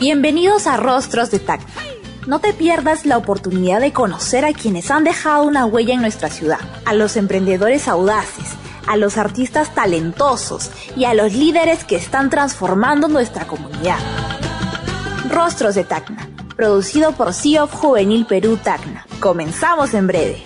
Bienvenidos a Rostros de Tacna. No te pierdas la oportunidad de conocer a quienes han dejado una huella en nuestra ciudad, a los emprendedores audaces, a los artistas talentosos y a los líderes que están transformando nuestra comunidad. Rostros de Tacna, producido por CIOF Juvenil Perú Tacna. Comenzamos en breve.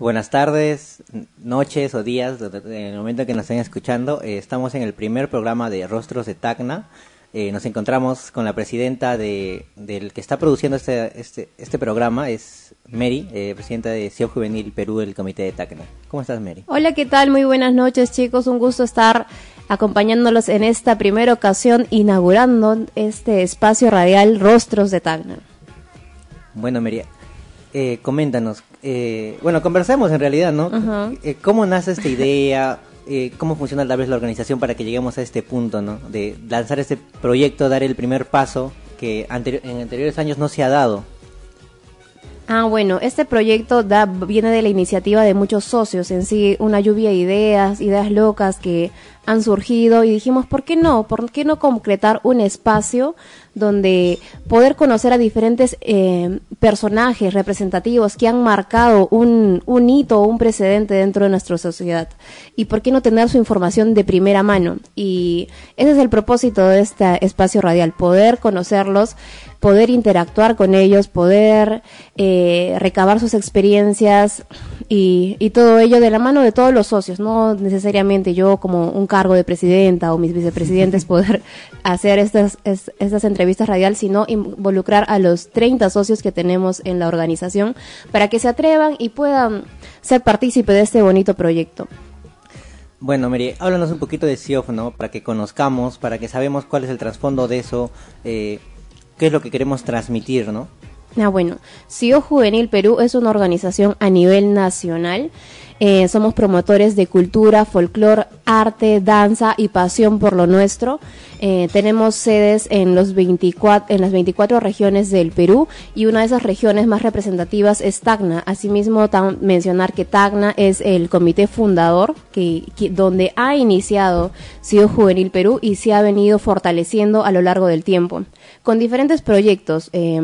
Buenas tardes, noches o días, en el momento que nos estén escuchando. Eh, estamos en el primer programa de Rostros de Tacna. Eh, nos encontramos con la presidenta de, del que está produciendo este, este, este programa, es Mary, eh, presidenta de CIO Juvenil Perú del Comité de Tacna. ¿Cómo estás, Mary? Hola, ¿qué tal? Muy buenas noches, chicos. Un gusto estar acompañándolos en esta primera ocasión, inaugurando este espacio radial Rostros de Tacna. Bueno, Mary, eh, coméntanos, eh, bueno, conversemos en realidad, ¿no? Eh, ¿Cómo nace esta idea? Eh, ¿Cómo funciona tal vez la organización para que lleguemos a este punto, ¿no? De lanzar este proyecto, dar el primer paso que en anteriores años no se ha dado. Ah, bueno, este proyecto da, viene de la iniciativa de muchos socios, en sí, una lluvia de ideas, ideas locas que han surgido y dijimos, ¿por qué no? ¿Por qué no concretar un espacio donde poder conocer a diferentes eh, personajes representativos que han marcado un, un hito o un precedente dentro de nuestra sociedad? ¿Y por qué no tener su información de primera mano? Y ese es el propósito de este espacio radial, poder conocerlos poder interactuar con ellos, poder eh, recabar sus experiencias y, y, todo ello de la mano de todos los socios, no necesariamente yo como un cargo de presidenta o mis vicepresidentes poder hacer estas, estas entrevistas radial, sino involucrar a los 30 socios que tenemos en la organización para que se atrevan y puedan ser partícipe de este bonito proyecto. Bueno, Mary, háblanos un poquito de CIOF, ¿no? Para que conozcamos, para que sabemos cuál es el trasfondo de eso, eh, qué es lo que queremos transmitir, ¿no? Ah, bueno, CIO Juvenil Perú es una organización a nivel nacional. Eh, somos promotores de cultura, folclore, arte, danza y pasión por lo nuestro. Eh, tenemos sedes en, los 24, en las 24 regiones del Perú y una de esas regiones más representativas es Tacna. Asimismo, mencionar que Tacna es el comité fundador que, donde ha iniciado CIO Juvenil Perú y se ha venido fortaleciendo a lo largo del tiempo con diferentes proyectos. Eh,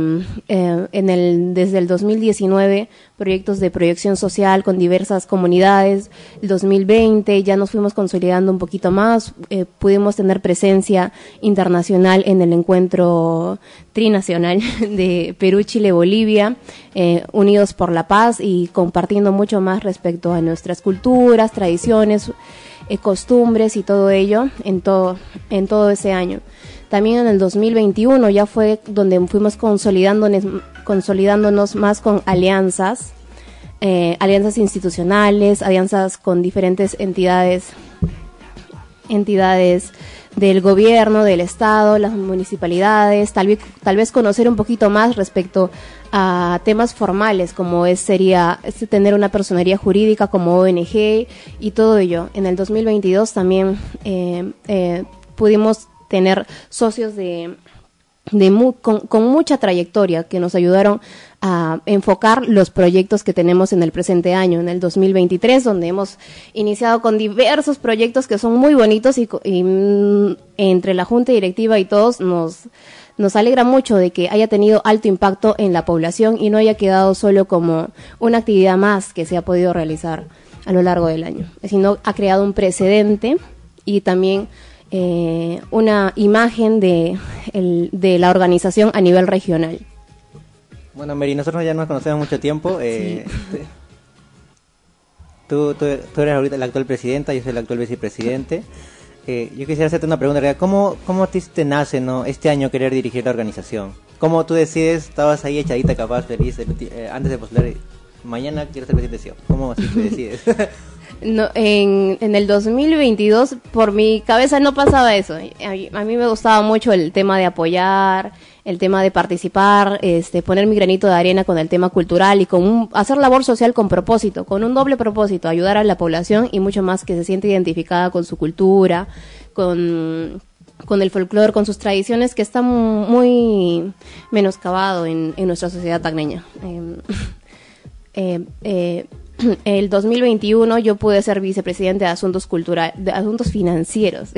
en el, desde el 2019, proyectos de proyección social con diversas comunidades. El 2020 ya nos fuimos consolidando un poquito más. Eh, pudimos tener presencia internacional en el encuentro trinacional de Perú, Chile, Bolivia, eh, unidos por la paz y compartiendo mucho más respecto a nuestras culturas, tradiciones, costumbres y todo ello en todo, en todo ese año. También en el 2021 ya fue donde fuimos consolidándonos, consolidándonos más con alianzas, eh, alianzas institucionales, alianzas con diferentes entidades, entidades del gobierno, del estado, las municipalidades, tal vez, tal vez conocer un poquito más respecto a temas formales como es sería este, tener una personería jurídica como ONG y todo ello. En el 2022 también eh, eh, pudimos tener socios de, de con, mucha trayectoria que nos ayudaron a enfocar los proyectos que tenemos en el presente año, en el 2023, donde hemos iniciado con diversos proyectos que son muy bonitos y, mm, entre la junta directiva y todos nos, nos alegra mucho de que haya tenido alto impacto en la población y no haya quedado solo como una actividad más que se ha podido realizar a lo largo del año, sino ha creado un precedente y también eh, una imagen de, de la organización a nivel regional. Bueno, Mary, nosotros ya nos conocemos mucho tiempo. Eh, tú, tú, eres ahorita la actual presidenta, yo soy el actual vicepresidente. Eh, yo quisiera hacerte una pregunta. ¿Cómo, cómo te nace ¿no? este año querer dirigir la organización? ¿Cómo tú decides, estabas ahí echadita capaz, feliz, eh, antes de postular, mañana quiero ser presidente? ¿Cómo así tú decides? no, en, en, el 2022 por mi cabeza no pasaba eso. A, mí me gustaba mucho el tema de apoyar, el tema de participar, este, poner mi granito de arena con el tema cultural y con hacer labor social con propósito, con un doble propósito, ayudar a la población y mucho más que se siente identificada con su cultura, con con el folclore, con sus tradiciones, que está muy menoscabado en, en nuestra sociedad tagneña. Em, eh, eh, el 2021 yo pude ser vicepresidente de asuntos culturales, de asuntos financieros,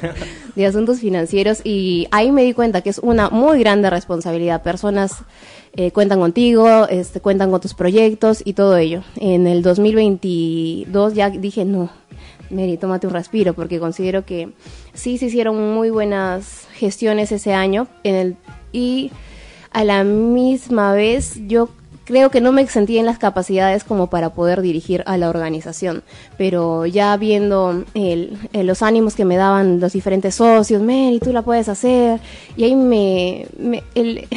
de asuntos financieros y ahí me di cuenta que es una muy grande responsabilidad. Personas eh, cuentan contigo, este, cuentan con tus proyectos y todo ello. En el 2022 ya dije no, Mary, tómate un respiro porque considero que sí se hicieron muy buenas gestiones ese año en el y a la misma vez yo creo que no me sentía en las capacidades como para poder dirigir a la organización, pero ya viendo el, los ánimos que me daban los diferentes socios, Mary, tú la puedes hacer, y ahí me... me el,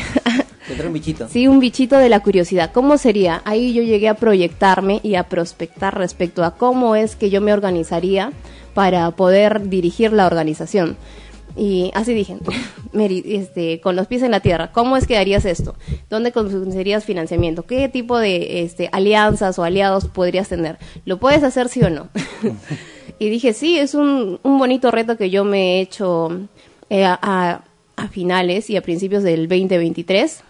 un bichito. Sí, un bichito de la curiosidad. ¿Cómo sería? Ahí yo llegué a proyectarme y a prospectar respecto a cómo es que yo me organizaría para poder dirigir la organización. Y así dije, este, con los pies en la tierra, ¿cómo es que harías esto? ¿Dónde conseguirías financiamiento? ¿Qué tipo de este, alianzas o aliados podrías tener? ¿Lo puedes hacer sí o no? y dije, sí, es un, un, bonito reto que yo me he hecho eh, a, finales y a principios del 2023.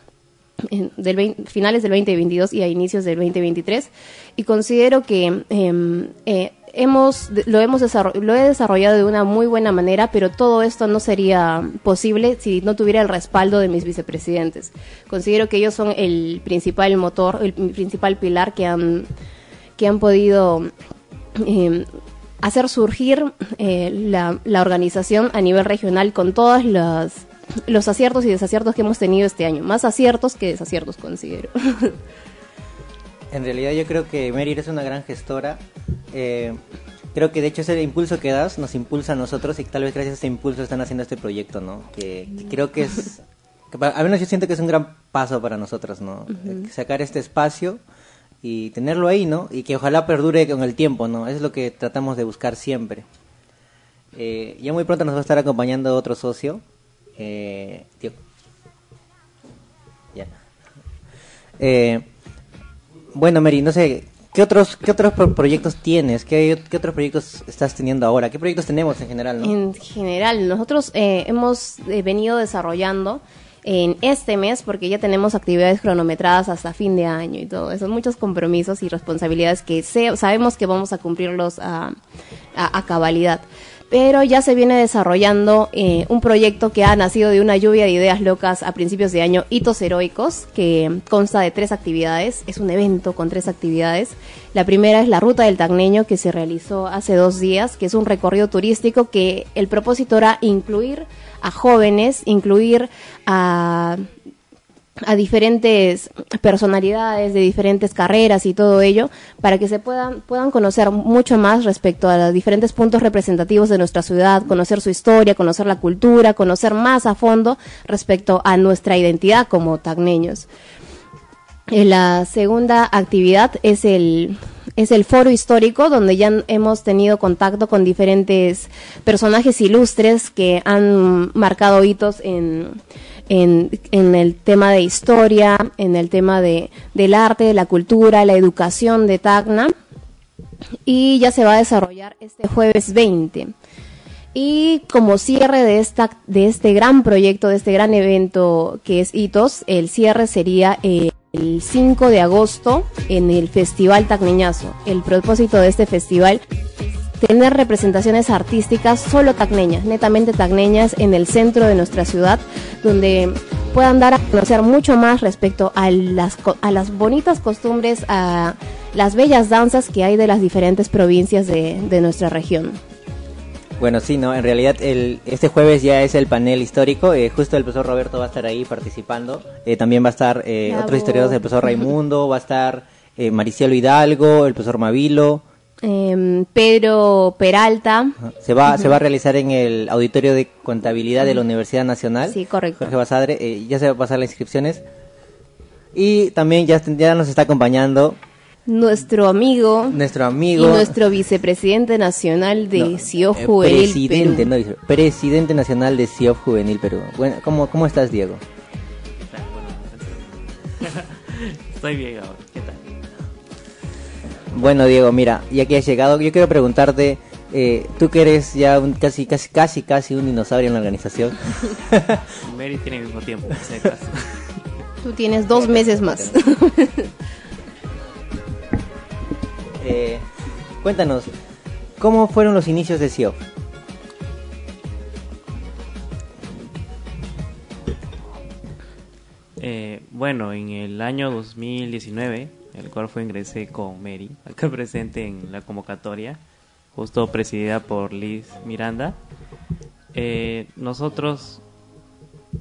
del finales del 2022 y a inicios del 2023 y considero que eh, eh, hemos, lo, hemos lo he desarrollado de una muy buena manera, pero todo esto no sería posible si no tuviera el respaldo de mis vicepresidentes. Considero que ellos son el principal motor, el principal pilar que han, que han podido em, hacer surgir eh, la, organización a nivel regional con todos los, los aciertos y desaciertos que hemos tenido este año. Más aciertos que desaciertos, considero. En realidad yo creo que Mary es una gran gestora. Eh, creo que de hecho ese impulso que das nos impulsa a nosotros y tal vez gracias a ese impulso están haciendo este proyecto, ¿no? Que, creo que es, a menos yo siento que es un gran paso para nosotros, ¿no? Sacar este espacio y tenerlo ahí, ¿no? Y que ojalá perdure con el tiempo, ¿no? Eso es lo que tratamos de buscar siempre. Eh, ya muy pronto nos va a estar acompañando otro socio. Eh, tío. Ya. Eh, bueno, Mary, no sé, ¿qué otros, qué otros proyectos tienes? ¿Qué, ¿Qué, otros proyectos estás teniendo ahora? ¿Qué proyectos tenemos en general? En general, nosotros eh, hemos eh, venido desarrollando en este mes, porque ya tenemos actividades cronometradas hasta fin de año y todo eso, muchos compromisos y responsabilidades que sabemos que vamos a cumplirlos a, a cabalidad pero ya se viene desarrollando eh, un proyecto que ha nacido de una lluvia de ideas locas a principios de año, Hitos Heroicos, que consta de tres actividades, es un evento con tres actividades. La primera es la Ruta del Tagneño, que se realizó hace dos días, que es un recorrido turístico que el propósito era incluir a jóvenes, incluir a a diferentes personalidades de diferentes carreras y todo ello para que se puedan puedan conocer mucho más respecto a los diferentes puntos representativos de nuestra ciudad, conocer su historia, conocer la cultura, conocer más a fondo respecto a nuestra identidad como tagneños. Eh, la segunda actividad es el es el foro histórico donde ya hemos tenido contacto con diferentes personajes ilustres que han marcado hitos en en, en el tema de historia, en el tema de, del arte, la cultura, la educación de Tacna. Y ya se va a desarrollar este jueves 20. Y como cierre de, esta, de este gran proyecto, de este gran evento que es Hitos, el cierre sería el 5 de agosto en el Festival Tacneñazo. El propósito de este festival tener representaciones artísticas solo tacneñas, netamente tacneñas en el centro de nuestra ciudad, donde puedan dar a conocer mucho más respecto a las, a las bonitas costumbres, a las bellas danzas que hay de las diferentes provincias de, nuestra región. Bueno, sí, no, en realidad el, este jueves ya es el panel histórico, eh, justo el profesor Roberto va a estar ahí participando, eh, también va a estar eh, otros historiadores, el profesor Raimundo, va a estar Maricielo Hidalgo, el profesor Mavilo, eh, Pedro Peralta. Se va, se va a realizar en el auditorio de contabilidad de la Universidad Nacional. Sí, correcto. Jorge Basadre, eh, ya se va a pasar las inscripciones. Y también ya, ya nos está acompañando nuestro amigo nuestro amigo y nuestro vicepresidente nacional de no, CIOF eh, Juvenil presidente, No, presidente nacional de CIOF Juvenil Perú. Bueno, ¿cómo, ¿Cómo estás, Diego? Estoy bien, ¿qué tal? Bueno, Diego, mira, ya que has llegado, yo quiero preguntarte, Eh, tú que eres ya un, casi, casi, casi, casi un dinosaurio en la organización. Mary tiene el mismo tiempo, Tú tienes dos meses más. eh, cuéntanos, ¿cómo fueron los inicios de SIO? Eh, bueno, en el año 2019, el cual fue ingresé con Mary, acá presente en la convocatoria, justo presidida por Liz Miranda. Eh, nosotros,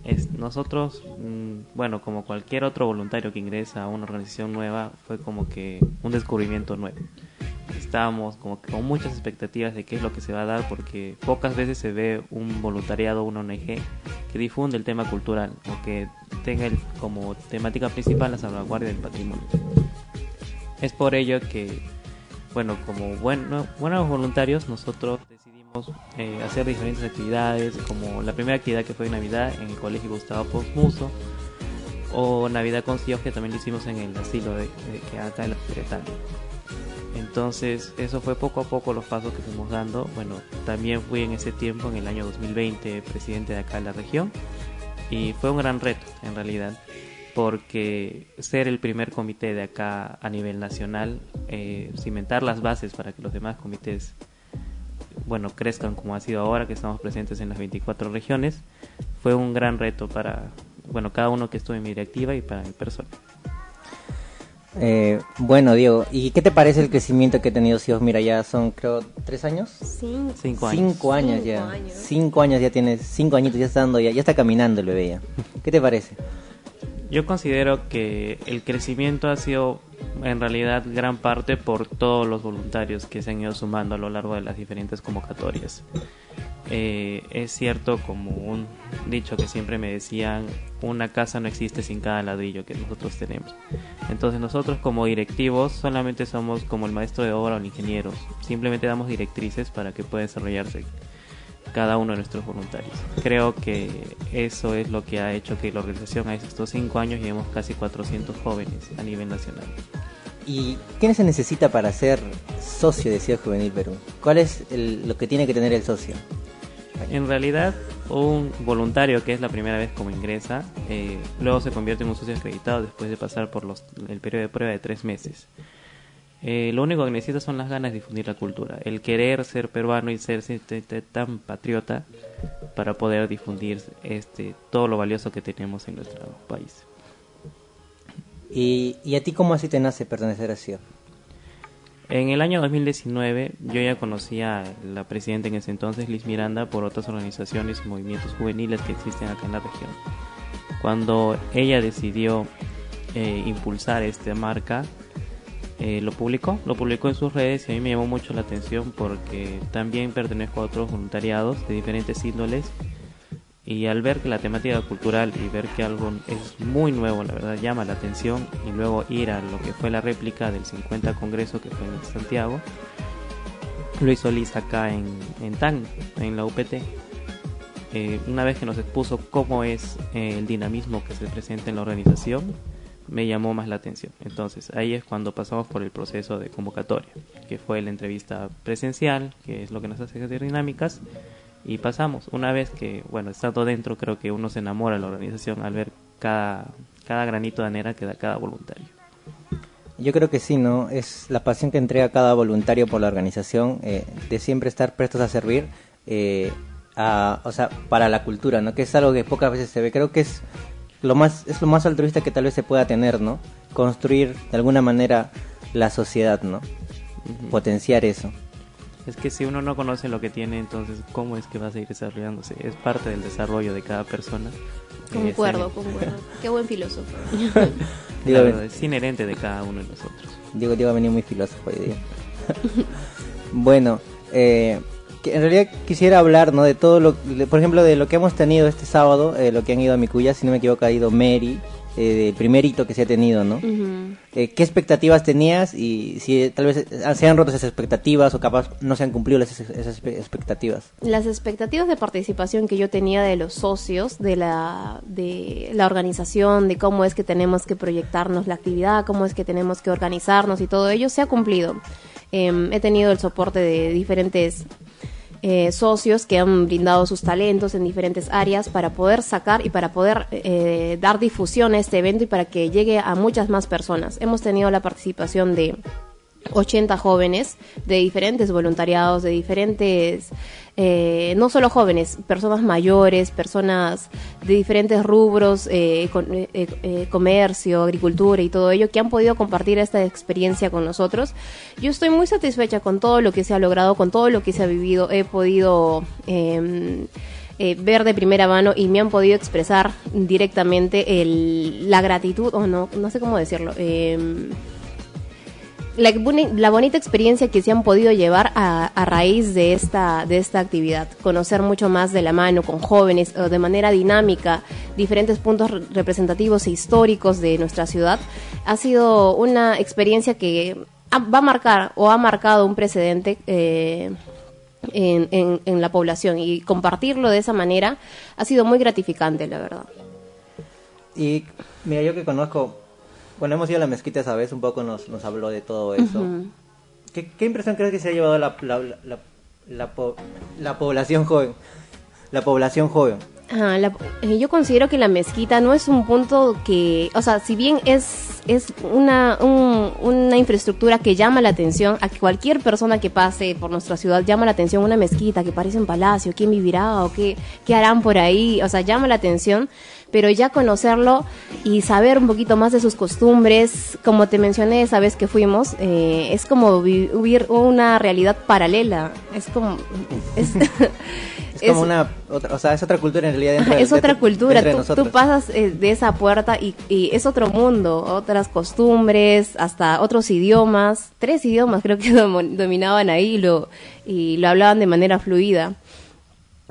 es, nosotros, mm, bueno, como cualquier otro voluntario que ingresa a una organización nueva, fue como que un descubrimiento nuevo. Estábamos como que con muchas expectativas de qué es lo que se va a dar, porque pocas veces se ve un voluntariado, una ONG, que difunde el tema cultural o que tenga el, como temática principal la salvaguardia del patrimonio. Es por ello que bueno, como bueno, buenos voluntarios, nosotros decidimos eh, hacer diferentes actividades, como la primera actividad que fue Navidad en el Colegio Gustavo Posmuso, o Navidad con Siox, que también lo hicimos en el asilo de, que acá en la Secretaria. Entonces, eso fue poco a poco los pasos que fuimos dando. Bueno, también fui en ese tiempo, en el año 2020, presidente de acá en la región, y fue un gran reto, en realidad porque ser el primer comité de acá a nivel nacional, eh, cimentar las bases para que los demás comités, bueno, crezcan como ha sido ahora que estamos presentes en las 24 regiones, fue un gran reto para, bueno, cada uno que estuvo en mi directiva y para mi persona. Eh, bueno, Diego, ¿y qué te parece el crecimiento que ha tenido SIOS? Mira, ya son, creo, tres años. Cinco, años. Cinco años ya. Cinco años ya tienes, cinco añitos ya está dando, ya, ya está caminando el bebé ya. ¿Qué te parece? Yo considero que el crecimiento ha sido en realidad gran parte por todos los voluntarios que se han ido sumando a lo largo de las diferentes convocatorias. Eh, es cierto, como un dicho que siempre me decían, una casa no existe sin cada ladrillo que nosotros tenemos. Entonces nosotros como directivos solamente somos como el maestro de obra o el ingeniero, simplemente damos directrices para que pueda desarrollarse cada uno de nuestros voluntarios. Creo que eso es lo que ha hecho que la organización a estos cinco años llevemos casi 400 jóvenes a nivel nacional. ¿Y qué se necesita para ser socio de Ciudad Juvenil Perú? ¿Cuál es lo que tiene que tener el socio? En realidad, un voluntario que es la primera vez como ingresa, eh, luego se convierte en un socio acreditado después de pasar por los, el periodo de prueba de tres meses. Eh, lo único que necesita son las ganas de difundir la cultura, el querer ser peruano y ser, tan patriota para poder difundir este todo lo valioso que tenemos en nuestro país. ¿Y, y a ti cómo así te nace pertenecer a CIO? En el año 2019 yo ya conocía a la presidenta en ese entonces, Liz Miranda, por otras organizaciones y movimientos juveniles que existen acá en la región. Cuando ella decidió eh, impulsar esta marca, eh, lo publicó, lo publicó en sus redes y a mí me llamó mucho la atención porque también pertenezco a otros voluntariados de diferentes índoles y al ver que la temática cultural y ver que algo es muy nuevo, la verdad llama la atención y luego ir a lo que fue la réplica del 50 Congreso que fue en Santiago, lo hizo Liz acá en, en TAN, en la UPT. Eh, una vez que nos expuso cómo es eh, el dinamismo que se presenta en la organización, me llamó más la atención. Entonces ahí es cuando pasamos por el proceso de convocatoria, que fue la entrevista presencial, que es lo que nos hace hacer dinámicas, y pasamos. Una vez que, bueno, estando dentro, creo que uno se enamora de la organización al ver cada, cada granito de arena que da cada voluntario. Yo creo que sí, ¿no? Es la pasión que entrega cada voluntario por la organización, eh, de siempre estar prestos a servir, eh, a, o sea, para la cultura, ¿no? Que es algo que pocas veces se ve. Creo que es lo más es lo más altruista que tal vez se pueda tener, ¿no? Construir de alguna manera la sociedad, ¿no? Potenciar eso. Es que si uno no conoce lo que tiene, entonces ¿cómo es que va a seguir desarrollándose? Es parte del desarrollo de cada persona. Concuerdo, concuerdo. Qué buen filósofo. es inherente de cada uno de nosotros. Digo, Diego ha venido muy filósofo hoy día. bueno, eh, en realidad quisiera hablar, ¿no? De todo lo, por ejemplo, de lo que hemos tenido este sábado, eh, lo que han ido a Micuya, si no me equivoco, ha ido Mary, eh, el primer hito que se ha tenido, ¿no? Eh, ¿Qué expectativas tenías y si tal vez se han roto esas expectativas o capaz no se han cumplido esas, expectativas? Las expectativas de participación que yo tenía de los socios, de la, de la organización, de cómo es que tenemos que proyectarnos la actividad, cómo es que tenemos que organizarnos y todo ello, se ha cumplido. Em, he tenido el soporte de diferentes eh, socios que han brindado sus talentos en diferentes áreas para poder sacar y para poder eh, dar difusión a este evento y para que llegue a muchas más personas. Hemos tenido la participación de 80 jóvenes de diferentes voluntariados, de diferentes, eh, no solo jóvenes, personas mayores, personas de diferentes rubros, eh, con, eh, eh, comercio, agricultura y todo ello, que han podido compartir esta experiencia con nosotros. Yo estoy muy satisfecha con todo lo que se ha logrado, con todo lo que se ha vivido. He podido... Eh, ver de primera mano y me han podido expresar directamente el, la gratitud, o no, no sé cómo decirlo, eh, la, la bonita experiencia que se han podido llevar a, a raíz de esta, de esta actividad. Conocer mucho más de la mano con jóvenes o de manera dinámica diferentes puntos re- representativos e históricos de nuestra ciudad. Ha sido una experiencia que va a marcar o ha marcado un precedente. eh, en, en- en la población y compartirlo de esa manera ha sido muy gratificante, la verdad. Y mira, yo que conozco, bueno, hemos ido a la mezquita esa vez, un poco nos, nos habló de todo eso. ¿Qué, qué impresión crees que se ha llevado la, la, la, la po- la población joven? La población joven. Ah, la- eh, yo considero que la mezquita no es un punto que, o sea, si bien es, es una, un- una infraestructura que llama la atención a que cualquier persona que pase por nuestra ciudad llama la atención una mezquita que parece un palacio, quién vivirá o qué, qué harán por ahí, o sea, llama la atención, pero ya conocerlo y saber un poquito más de sus costumbres, como te mencioné esa vez que fuimos, eh, es como vi- vivir una realidad paralela, es como... Es, Es como una, otra, o sea, es otra cultura en realidad dentro de- es otra cultura. Tú, pasas eh, de esa puerta y, y es otro mundo, otras costumbres, hasta otros idiomas. Tres idiomas creo que dominaban ahí y lo, y lo hablaban de manera fluida.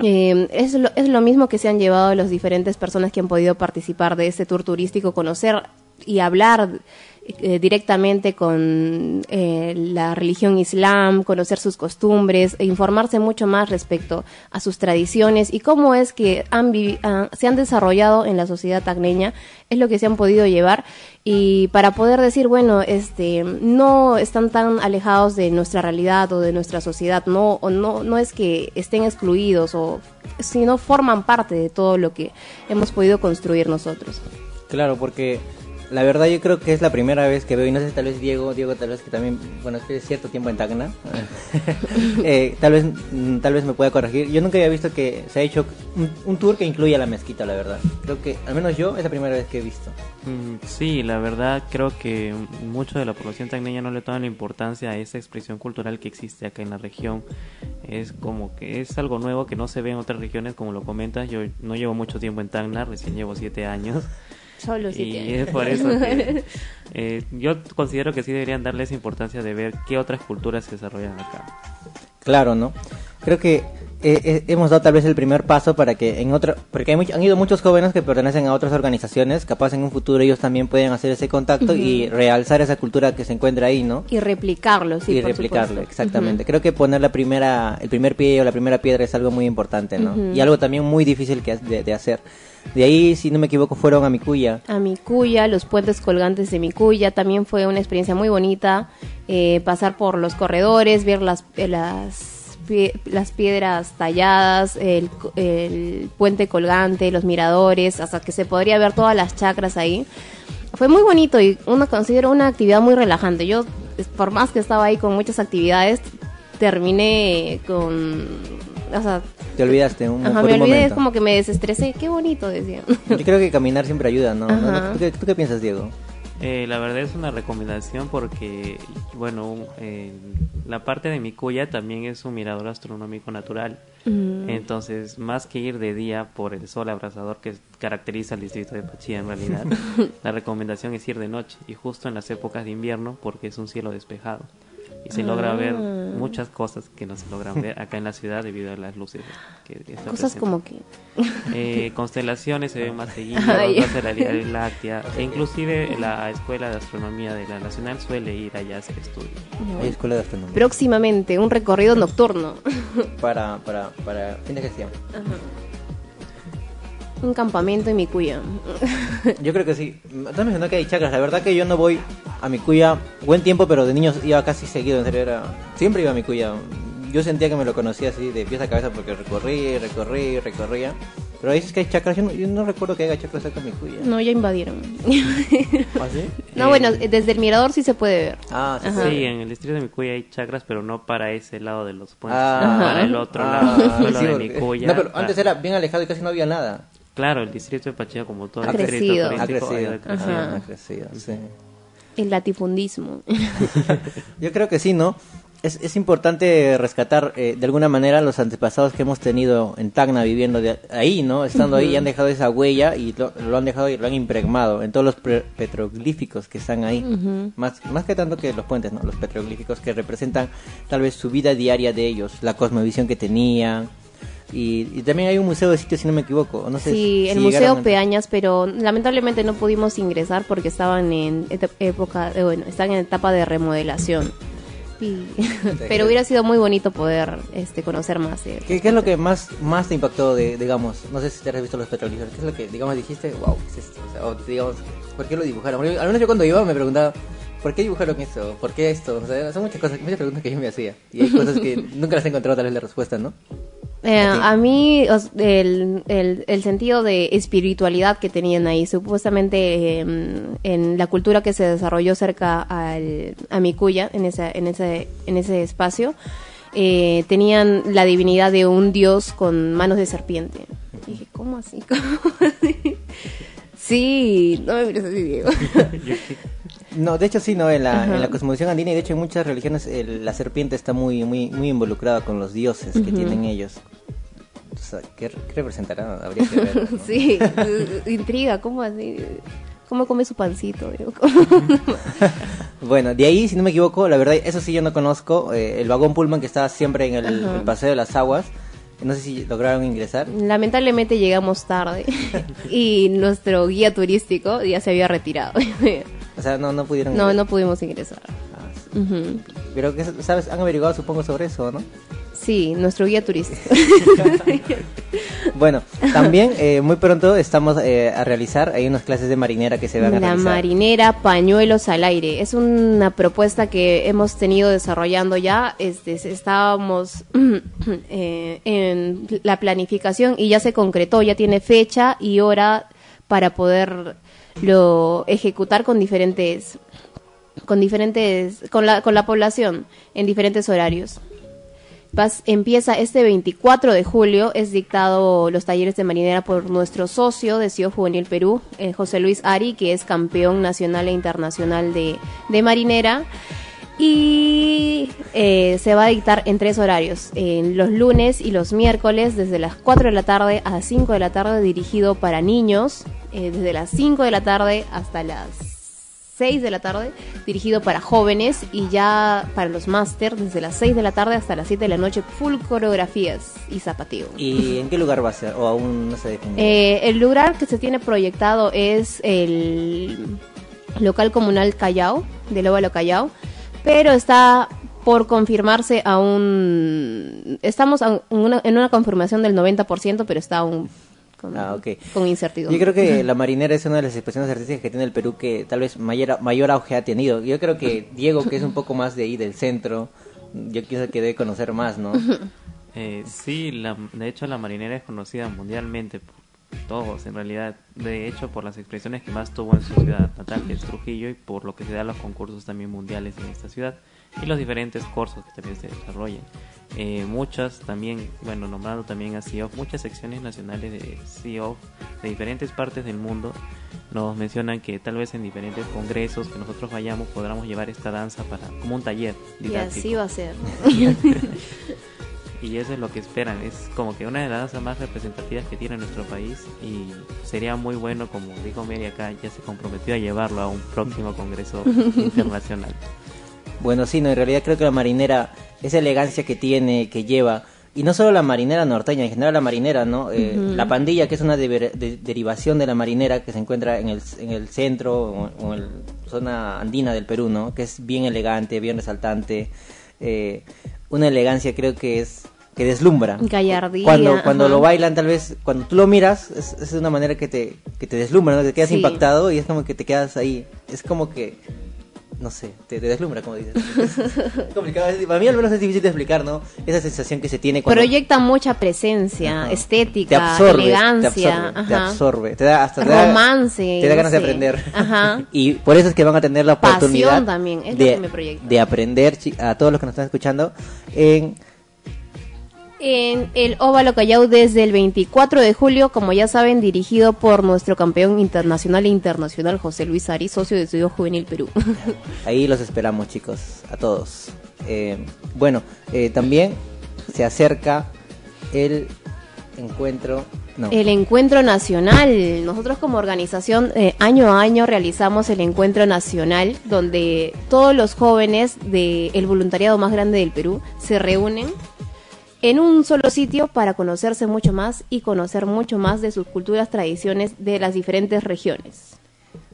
Eh, es, lo, es lo mismo que se han llevado las diferentes personas que han podido participar de este tour turístico, conocer y hablar eh, directamente con eh, la religión islam, conocer sus costumbres e informarse mucho más respecto a sus tradiciones y cómo es que han ah, se han desarrollado en la sociedad tacneña, es lo que se han podido llevar y para poder decir, bueno, este, no están tan alejados de nuestra realidad o de nuestra sociedad, no, o no, no es que estén excluidos o sino forman parte de todo lo que hemos podido construir nosotros. Claro, porque la verdad yo creo que es la primera vez que veo, y no sé si tal vez Diego, Diego tal vez que también, bueno, es que es cierto tiempo en Tacna, eh, tal vez mm, tal vez me pueda corregir. Yo nunca había visto que se ha hecho un, un tour que incluya la mezquita, la verdad. Creo que, al menos yo, es la primera vez que he visto. Mm, Sí, la verdad creo que mucho de la población tacneña no le toma la importancia a esa expresión cultural que existe acá en la región. Es como que es algo nuevo que no se ve en otras regiones, como lo comentas. Yo no llevo mucho tiempo en Tacna, recién llevo siete años. Solo si y es por eso que eh, yo considero que sí deberían darle esa importancia de ver qué otras culturas se desarrollan acá. Claro, ¿no? Creo que eh, eh, hemos dado tal vez el primer paso para que en otra, porque hay much- han ido muchos jóvenes que pertenecen a otras organizaciones, capaz en un futuro ellos también pueden hacer ese contacto y realzar esa cultura que se encuentra ahí, ¿no? Y replicarlo, sí, y por replicarlo, supuesto. exactamente. Creo que poner la primera, el primer pie o la primera piedra es algo muy importante, ¿no? Y algo también muy difícil que, de, de hacer. De ahí, si no me equivoco, fueron a Micuya. a Micuya, los puentes colgantes de Micuya, también fue una experiencia muy bonita, eh, pasar por los corredores, ver las, eh, las, las piedras talladas, el, puente colgante, los miradores, hasta que se podría ver todas las chacras ahí. Fue muy bonito y uno considero una actividad muy relajante. Yo, por más que estaba ahí con muchas actividades, terminé con... O sea, Te olvidaste un, ajá, por me un olvidé, es momento. como que me desestresé. Qué bonito, decía. Yo creo que caminar siempre ayuda, ¿no? ¿Tú, qué, tú qué piensas, Diego? Eh, la verdad es una recomendación porque, bueno, eh, la parte de Micuya también es un mirador astronómico natural. Entonces, más que ir de día por el sol abrasador que caracteriza al distrito de Pachía en realidad, la recomendación es ir de noche y justo en las épocas de invierno porque es un cielo despejado. Y se logra ver muchas cosas que no se logran ver acá en la ciudad debido a las luces que Cosas presente. como que... Eh, constelaciones se ven más cosas de la Vía Láctea, e inclusive la Escuela de Astronomía de la Nacional suele ir allá a hacer estudios. Hay escuela de astronomía. Próximamente, un recorrido nocturno. Para, para, para fin de gestión. un campamento en Micuya. Yo creo que sí. Tú mencionó que hay chacras. La verdad que yo no voy a Micuya buen tiempo, pero de niños iba casi seguido. En serio, era... siempre iba a Micuya. yo sentía que me lo conocía así de pies a cabeza porque recorrí, recorrí, recorría. Pero dices que hay chakras, yo no, yo no recuerdo que haya chakras cerca de mi cuya. No, ya invadieron. ¿Ah, sí? no, bueno, desde el mirador sí se puede ver. Ah, sí. Sí, en el distrito de Micuya hay chakras, pero no para ese lado de los puentes, Ah, para el otro ah, lado sí, de porque- Micuya. No, pero antes era bien alejado y casi no había nada. Claro, el distrito de Pacheco, como todo Ha el distrito crecido. Crecido, ha crecido. Ha crecido, sí. El latifundismo. Yo creo que sí, ¿no? Es, es importante rescatar eh, de alguna manera los antepasados que hemos tenido en Tacna viviendo de ahí, ¿no? Estando ahí y han dejado esa huella y lo, lo han dejado y lo han impregnado en todos los petroglíficos que están ahí. más, más que tanto que los puentes, ¿no? Los petroglíficos que representan tal vez su vida diaria de ellos, la cosmovisión que tenían. Y, y también hay un museo de sitio, si no me equivoco. No sé Sí, si el Museo Peañas, pero lamentablemente no pudimos ingresar porque estaban en época, eh, bueno, están en etapa de remodelación. Y- pero hubiera sido muy bonito poder este conocer más. de- ¿Qué, qué es lo que más, más te impactó, de, digamos, no sé si te has visto los petroglifos, qué es lo que, digamos, dijiste, wow, ¿qué es esto? O, sea, o, digamos, ¿por qué lo dibujaron? Al menos yo cuando iba me preguntaba, ¿por qué dibujaron esto? ¿Por qué esto? O sea, son muchas cosas, muchas preguntas que yo me hacía. Y hay cosas que nunca las he encontrado tal vez la respuesta, ¿no? Eh. A mí el, el, el sentido de espiritualidad que tenían ahí, supuestamente eh, en la cultura que se desarrolló cerca al, a Mikuya, en, esa, en, ese, en ese espacio, eh, tenían la divinidad de un dios con manos de serpiente. Y dije, ¿cómo así? ¿Cómo así? Sí, no me mires así, Diego. No, de hecho sí, ¿no? En la, Ajá. en la cosmovisión andina y de hecho en muchas religiones el- la serpiente está muy, muy, muy involucrada con los dioses que tienen ellos. O sea, ¿qué, qué representará? Habría que ver. ¿no? Sí, intriga, ¿cómo así? ¿Cómo come su pancito? Bueno, de ahí, si no me equivoco, la verdad, eso sí yo no conozco, eh, el vagón Pullman que estaba siempre en el, el Paseo de las Aguas, no sé si lograron ingresar. Lamentablemente llegamos tarde y nuestro guía turístico ya se había retirado. Sea, no, no pudieron No, ingresar. no pudimos ingresar. Ah, sí. Ujú. Pero, que, ¿sabes? Han averiguado, supongo, sobre eso, ¿no? Sí, nuestro guía turístico. Bueno, también eh, muy pronto estamos eh, a realizar, hay unas clases de marinera que se van a La realizar. marinera Pañuelos al Aire. Es una propuesta que hemos tenido desarrollando ya. Este, estábamos eh, en la planificación y ya se concretó, ya tiene fecha y hora para poderlo ejecutar con diferentes con diferentes con la con la población en diferentes horarios. Empieza este 24 de julio, es dictado los talleres de marinera por nuestro socio de CIO Juvenil Perú, eh, José Luis Ari, que es campeón nacional e internacional de, de marinera. Y eh, se va a dictar en tres horarios, en los lunes y los miércoles, desde las 4 de la tarde a las 5 de la tarde, dirigido para niños, eh, desde las 5 de la tarde hasta las 6 de la tarde, dirigido para jóvenes y ya para los máster desde las 6 de la tarde hasta las 7 de la noche, full coreografías y zapateo. ¿Y en qué lugar va a ser? ¿O aún no se define? Eh, el lugar que se tiene proyectado es el local comunal Callao, del Óvalo Callao, pero está por confirmarse aún, estamos en una, en una confirmación del 90%, pero está aún con, Ah, con incertidumbre. Yo creo que la marinera es una de las expresiones artísticas que tiene el Perú que tal vez mayor, mayor auge ha tenido. Yo creo que Diego, que es un poco más de ahí, del centro, yo quizá que debe conocer más, ¿no? Eh, sí, la, de hecho la marinera es conocida mundialmente por todos, en realidad. De hecho, por las expresiones que más tuvo en su ciudad natal, que es Trujillo, y por lo que se da los concursos también mundiales en esta ciudad y los diferentes cursos que también se desarrollan. Eh, muchas también, bueno, nombrando también a CIOF, muchas secciones nacionales de CIOF de diferentes partes del mundo nos mencionan que tal vez en diferentes congresos que nosotros vayamos podamos llevar esta danza para como un taller Y así va a ser. Y eso es lo que esperan. Es como que una de las danzas más representativas que tiene nuestro país. Y sería muy bueno, como dijo Mary acá, ya se comprometió a llevarlo a un próximo congreso internacional. Bueno, sí, no, en realidad creo que la marinera, esa elegancia que tiene, que lleva, y no solo la marinera norteña, en general la marinera, ¿no? Eh, La pandilla, que es una de- derivación de la marinera que se encuentra en el, en el centro o, o en la zona andina del Perú, ¿no? Que es bien elegante, bien resaltante, eh, una elegancia creo que es que deslumbra. Gallardía, Cuando, cuando ajá. lo bailan, tal vez, cuando tú lo miras, es, es de una manera que te, que te deslumbra, ¿no? Te quedas Sí. impactado y es como que te quedas ahí. Es como que no sé, te, te deslumbra, como dices. Es complicado, es- para mí al menos es difícil de explicar, ¿no? Esa sensación que se tiene cuando Proyecta mucha presencia, Ajá. estética, te elegancia, te absorbe, te absorbe, te da hasta te da- Romance, te da ganas de aprender. Ajá. y por eso es que van a tener la Pasión oportunidad también, es lo de, que me de aprender a todos los que nos están escuchando en En el Óvalo Callao desde el 24 de julio, como ya saben, dirigido por nuestro campeón internacional e internacional José Luis Ari, socio de Estudio Juvenil Perú. Ahí los esperamos, chicos, a todos. Eh, bueno, eh, también se acerca el encuentro. No, El encuentro nacional. Nosotros como organización eh, año a año realizamos el encuentro nacional donde todos los jóvenes del voluntariado más grande del Perú se reúnen en un solo sitio para conocerse mucho más y conocer mucho más de sus culturas, tradiciones de las diferentes regiones.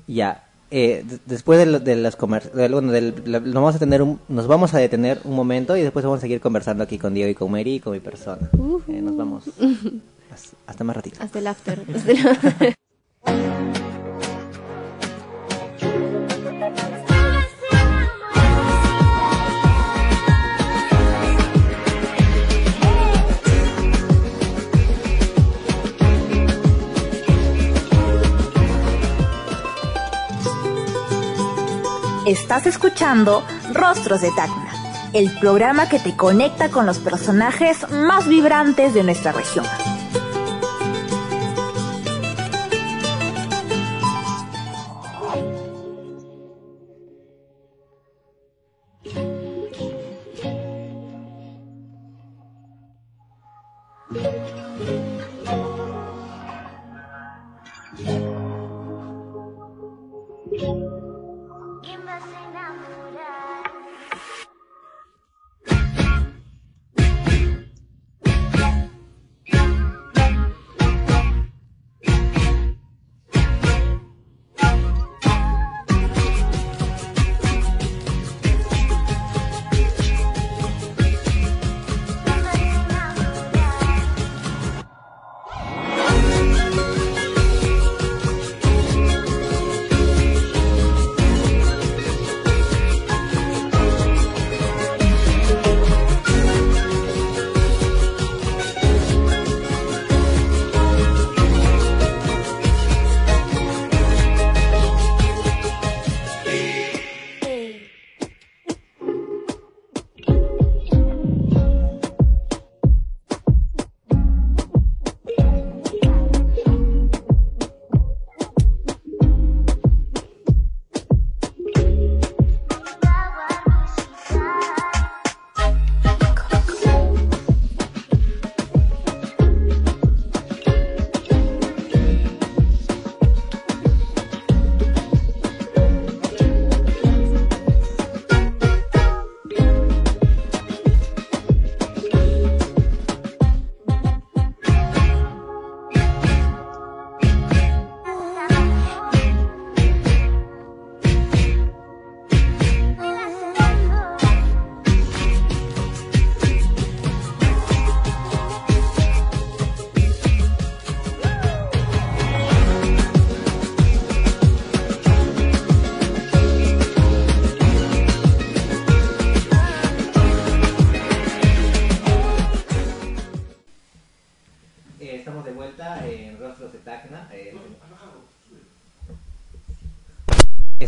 ya. eh, después de, lo- de las de- bueno, nos vamos a tener un- nos vamos a detener un momento y después vamos a seguir conversando aquí con Diego y con Mary y con mi persona. Eh, nos vamos. Hasta- Hasta más ratito. Hasta el after. Hasta el- Estás escuchando Rostros de Tacna, el programa que te conecta con los personajes más vibrantes de nuestra región.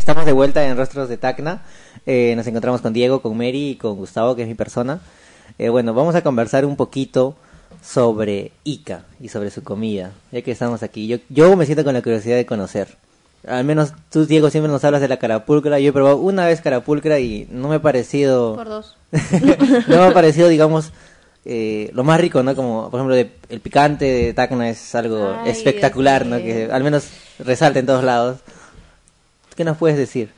Estamos de vuelta en Rostros de Tacna. Eh, nos encontramos con Diego, con Mary y con Gustavo, que es mi persona. Eh, bueno, vamos a conversar un poquito sobre Ica y sobre su comida, ya que estamos aquí. Yo, yo me siento con la curiosidad de conocer. Al menos tú, Diego, siempre nos hablas de la carapulcra. Yo he probado una vez carapulcra y no me ha parecido... Por dos. no me ha parecido, digamos, eh, lo más rico, ¿no? Como, por ejemplo, de- el picante de Tacna es algo Ay, espectacular, ¿no? Dios Que al menos resalta en todos lados. ¿Qué nos puedes decir?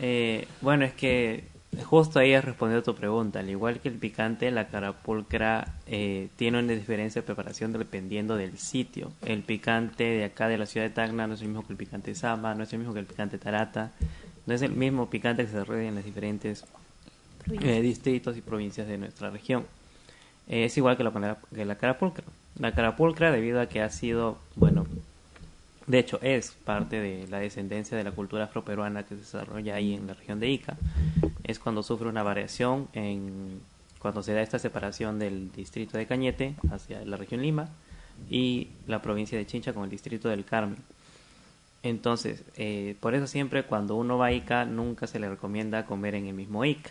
Eh, bueno, es que justo ahí has respondido a tu pregunta. Al igual que el picante, la carapulcra eh, tiene una diferencia de preparación dependiendo del sitio. El picante de acá de la ciudad de Tacna no es el mismo que el picante de Sama, no es el mismo que el picante de Tarata, no es el mismo picante que se desarrolla en las diferentes eh, distritos y provincias de nuestra región. Eh, es igual que la, que la carapulcra. La carapulcra, debido a que ha sido, bueno, de hecho es parte de la descendencia de la cultura afroperuana que se desarrolla ahí en la región de Ica, es cuando sufre una variación en cuando se da esta separación del distrito de Cañete hacia la región Lima y la provincia de Chincha con el distrito del Carmen. Entonces, eh, por eso siempre cuando uno va a Ica nunca se le recomienda comer en el mismo Ica.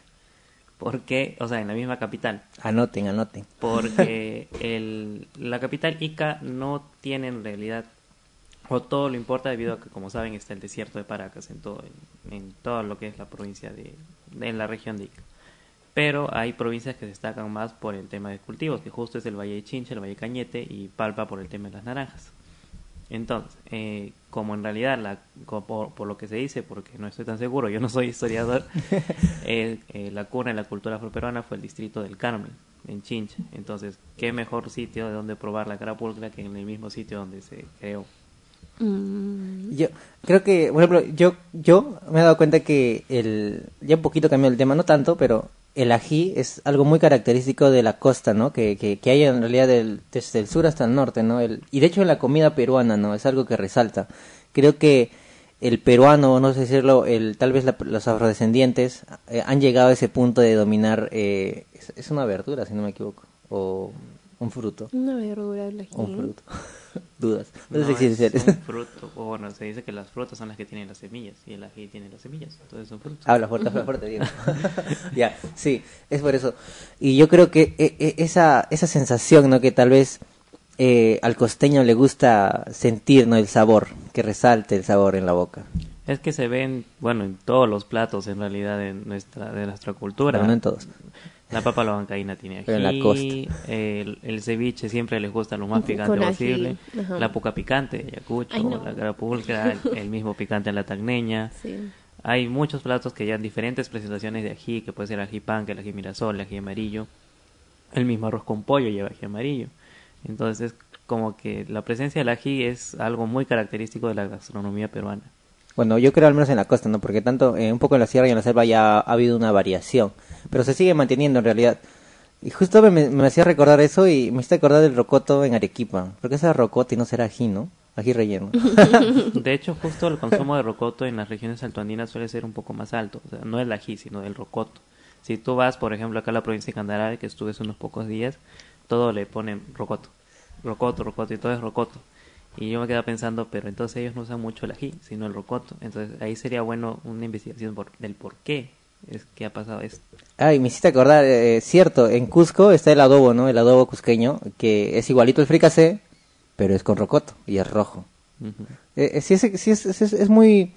Porque, o sea, en la misma capital. Anoten, anoten. Porque el, la capital Ica no tiene en realidad, o todo lo importa debido a que, como saben, está el desierto de Paracas en todo, en, todo lo que es la provincia de, en la región de Ica pero hay provincias que destacan más por el tema de cultivos, que justo es el Valle de Chincha, el Valle de Cañete y Palpa por el tema de las naranjas. Entonces, eh, como en realidad, la, por, lo que se dice, porque no estoy tan seguro, yo no soy historiador, eh, eh, la cuna en la cultura afroperuana fue el distrito del Carmen, en Chincha. Entonces, ¿qué mejor sitio de donde probar la carapulcra que en el mismo sitio donde se creó? Mm. Yo creo que, por ejemplo, yo, yo me he dado cuenta que el, ya un poquito cambió el tema, no tanto, pero el ají es algo muy característico de la costa, ¿no? Que, que, hay en realidad del, desde el sur hasta el norte, ¿no? El, y de hecho en la comida peruana, ¿no? Es algo que resalta. Creo que el peruano, no sé decirlo, el, tal vez los afrodescendientes eh, han llegado a ese punto de dominar, eh, es, es, una verdura, si no me equivoco, o un fruto. Una verdura, el ají. Un fruto. dudas. No, sé si es un fruto. O bueno, se dice que las frutas son las que tienen las semillas y el ají tiene las semillas. Entonces son frutos. Habla fuerte, habla fuerte, Diego. ya, sí, es por eso. Y yo creo que e, e, esa, esa sensación, ¿no? Que tal vez eh, al costeño le gusta sentir, ¿no? El sabor, que resalte el sabor en la boca. Es que se ven, bueno, en todos los platos en realidad de nuestra, de nuestra cultura. No en todos. La papa la bancaína tiene ají. en la costa. El, ceviche siempre les gusta lo más picante posible. La puca picante, yacucho, la carapulcra, el, mismo picante en la tagneña. Hay muchos platos que llevan diferentes presentaciones de ají, que puede ser ají pan, que el ají mirasol, el ají amarillo. El mismo arroz con pollo lleva ají amarillo. Entonces, como que la presencia del ají es algo muy característico de la gastronomía peruana. Bueno, yo creo al menos en la costa, ¿no? Porque tanto eh, un poco en la sierra y en la selva ya ha habido una variación, pero se sigue manteniendo en realidad. Y justo me, hacía recordar eso y me hice acordar del rocoto en Arequipa. Porque será rocoto y no será ají, ¿no? Ají relleno. De hecho, justo el consumo de rocoto en las regiones altoandinas suele ser un poco más alto. O sea, no el ají, sino el rocoto. Si tú vas, por ejemplo, acá a la provincia de Candarave, que estuve unos pocos días, todo le ponen rocoto. Rocoto, rocoto y todo es rocoto. Y yo me quedaba pensando, pero entonces ellos no usan mucho el ají, sino el rocoto. Entonces ahí sería bueno una investigación por, del por qué es que ha pasado esto. Ay, me hiciste acordar, eh, cierto, en Cusco está el adobo, ¿no? El adobo cusqueño, que es igualito el fricasé, pero es con rocoto y es rojo. Eh, eh, sí, es, sí es, es, muy...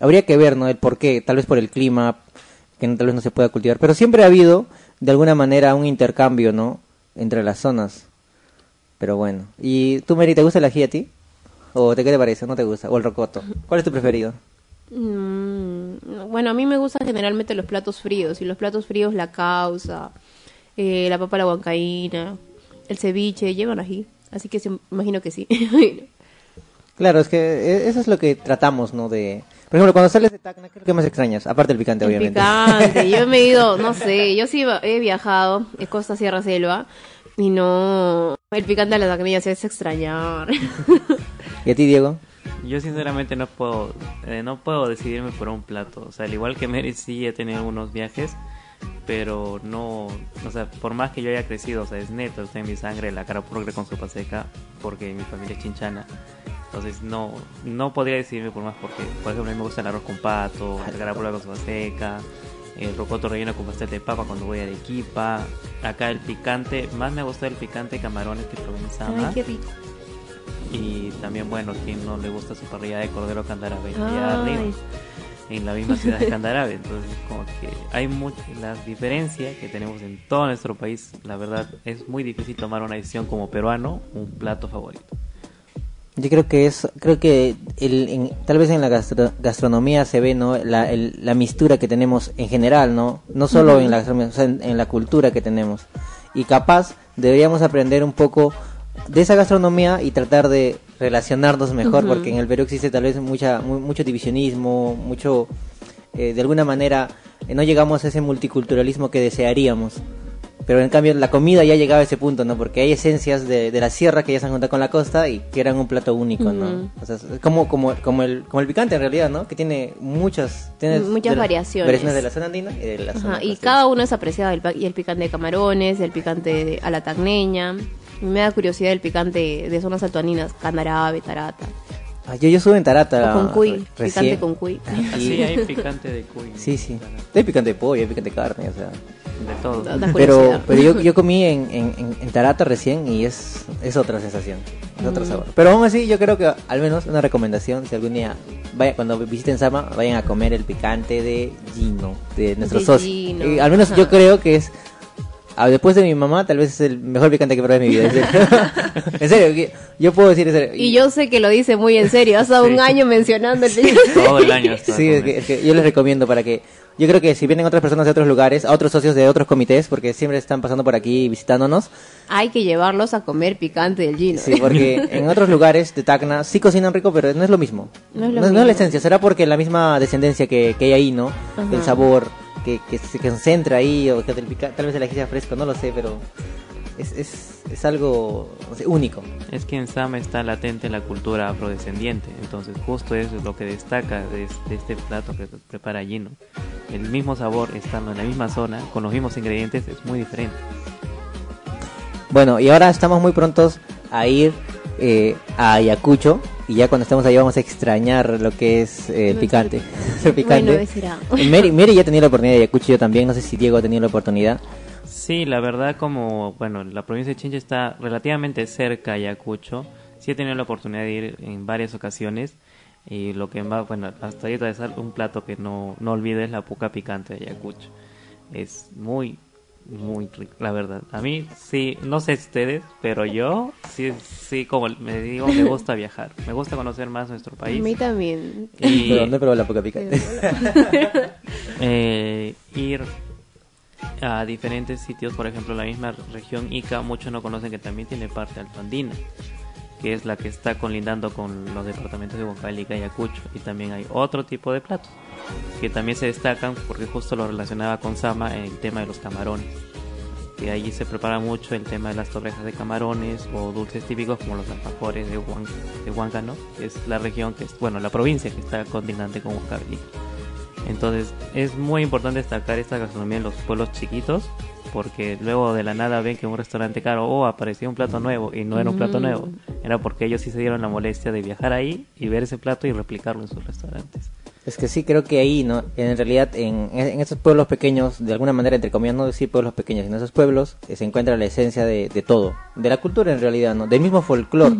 Habría que ver, ¿no? El por qué, tal vez por el clima, que tal vez no se pueda cultivar, pero siempre ha habido, de alguna manera, un intercambio, ¿no? Entre las zonas. Pero bueno. ¿Y tú, Mary, te gusta el ají a ti? ¿O te qué te parece? ¿No te gusta? ¿O el rocoto? ¿Cuál es tu preferido? Mm, bueno, a mí me gustan generalmente los platos fríos. Y los platos fríos, la causa, eh, la papa la huancaína, el ceviche, llevan ají. Así que imagino que sí. claro, es que e, eso es lo que tratamos, ¿no? De... Por ejemplo, cuando sales de Tacna, ¿qué es más extrañas? Aparte del picante, obviamente. picante. Yo me he ido, no sé, yo sí he viajado, en Costa Sierra Selva, y no... El picante de la tacnilla se hace extrañar. ¿Y a ti, Diego? Yo sinceramente no puedo, eh, no puedo decidirme por un plato. O sea, al igual que Mary sí he tenido algunos viajes, pero no, o sea, por más que yo haya crecido, o sea, es neto, está en mi sangre la cara progre con sopa seca, porque mi familia es chinchana. Entonces no, no podría decidirme por más porque, por ejemplo, a mí me gusta el arroz con pato, la cara con sopa seca, el rocoto relleno con pastel de papa cuando voy a Arequipa. Acá el picante, más me gusta el picante de camarones que probé en Sama. Ay, qué rico. Y también, bueno, quien no le gusta su parrilla de cordero candarabe allá arriba, en la misma ciudad de Candarabe. Entonces, como que hay muchas las diferencias que tenemos en todo nuestro país. La verdad, es muy difícil tomar una decisión como peruano, un plato favorito. Yo creo que es, creo que el, tal vez en la gastronomía se ve, ¿no? La, la mistura que tenemos en general, ¿no? No solo en la gastronomía, en la cultura que tenemos. Y capaz deberíamos aprender un poco de esa gastronomía y tratar de relacionarnos mejor, porque en el Perú existe tal vez mucha, mucho divisionismo, mucho, eh, de alguna manera, eh, no llegamos a ese multiculturalismo que desearíamos. pero en cambio la comida ya llegaba a ese punto, ¿no? Porque hay esencias de, de la sierra que ya se han juntado con la costa y que eran un plato único, ¿no? Ujú. O sea, es como, como, como, el, como el picante en realidad, ¿no? Que tiene muchas, tiene Muchas variaciones. Variaciones de la zona andina y de la zona Ajá, y cada uno es apreciado, el, y el picante de camarones, el picante de- a la tagneña. Me da curiosidad el picante de zonas altoaninas, canarabe, tarata. Ah, yo, yo estuve en Tarata. o con cuy, picante recién. con cuy. Y- Sí, hay picante de cuy. Sí, sí. Hay picante de pollo, hay picante de carne, o sea. De todo. Da- da Pero, pero yo, yo comí en, en, en- en Tarata recién y es, es otra sensación, es otro Mm. sabor. Pero aún así yo creo que al menos una recomendación, si algún día vaya, cuando visiten Sama, vayan a comer el picante de Gino, de nuestro De socio. Gino, Eh, al menos ajá. yo creo que es, ah, después de mi mamá, tal vez es el mejor picante que he probado en mi vida. En serio, En serio, yo puedo decir en serio. Y yo sé que lo dice muy en serio, hace un año mencionando el picante. Todo el año Sí, es que, es que yo les recomiendo para que... Yo creo que si vienen otras personas de otros lugares, a otros socios de otros comités, porque siempre están pasando por aquí visitándonos, Hay que llevarlos a comer picante del Gino. Sí, porque en otros lugares de Tacna sí cocinan rico, pero no es lo mismo. No es lo no, mismo. la esencia, será porque la misma descendencia que, que hay ahí, ¿no? Ajá. El sabor que, que se concentra ahí, o que tal vez el ají sea fresco, no lo sé, pero es, es, es algo no sé, único. Es que en Sama está latente la cultura afrodescendiente, entonces justo eso es lo que destaca de, de este plato que prepara Gino. El mismo sabor estando en la misma zona, con los mismos ingredientes, es muy diferente. Bueno, y ahora estamos muy prontos a ir eh, a Ayacucho, y ya cuando estemos ahí vamos a extrañar lo que es eh, picante. El picante. Bueno. Mary, Mary ya ha tenido la oportunidad de Ayacucho, yo también, no sé si Diego ha tenido la oportunidad. Sí, la verdad como, bueno, la provincia de Chincha está relativamente cerca a Ayacucho. Sí he tenido la oportunidad de ir en varias ocasiones y lo que más, bueno, hasta ahorita es un plato que no, no olvido es la puca picante de Ayacucho. Es muy, muy rico, la verdad. A mí sí, no sé ustedes, pero yo sí, sí, como me digo, me gusta viajar. Me gusta conocer más nuestro A país. mí también. Y, Pero he probado la poca picante. eh, ir a diferentes sitios, por ejemplo, la misma región Ica, muchos no conocen que también tiene parte altoandina, que es la que está colindando con los departamentos de Huancavelica y Ayacucho, y también hay otro tipo de platos que también se destacan porque justo lo relacionaba con Sama en el tema de los camarones. Que allí se prepara mucho el tema de las torrejas de camarones o dulces típicos como los alfajores de, Huan, de Huáncano, que es la región que es, bueno, la provincia que está condignante con Huancavelica. Entonces es muy importante destacar esta gastronomía en los pueblos chiquitos porque luego de la nada ven que un restaurante caro, oh, apareció un plato nuevo y no era un plato Mm. nuevo, era porque ellos sí se dieron la molestia de viajar ahí y ver ese plato y replicarlo en sus restaurantes. Es que sí, creo que ahí, ¿no? En realidad, en, en estos pueblos pequeños, de alguna manera, entre comillas, no decir pueblos pequeños, en esos pueblos eh, se encuentra la esencia de, de todo, de la cultura en realidad, ¿no? Del mismo folclore.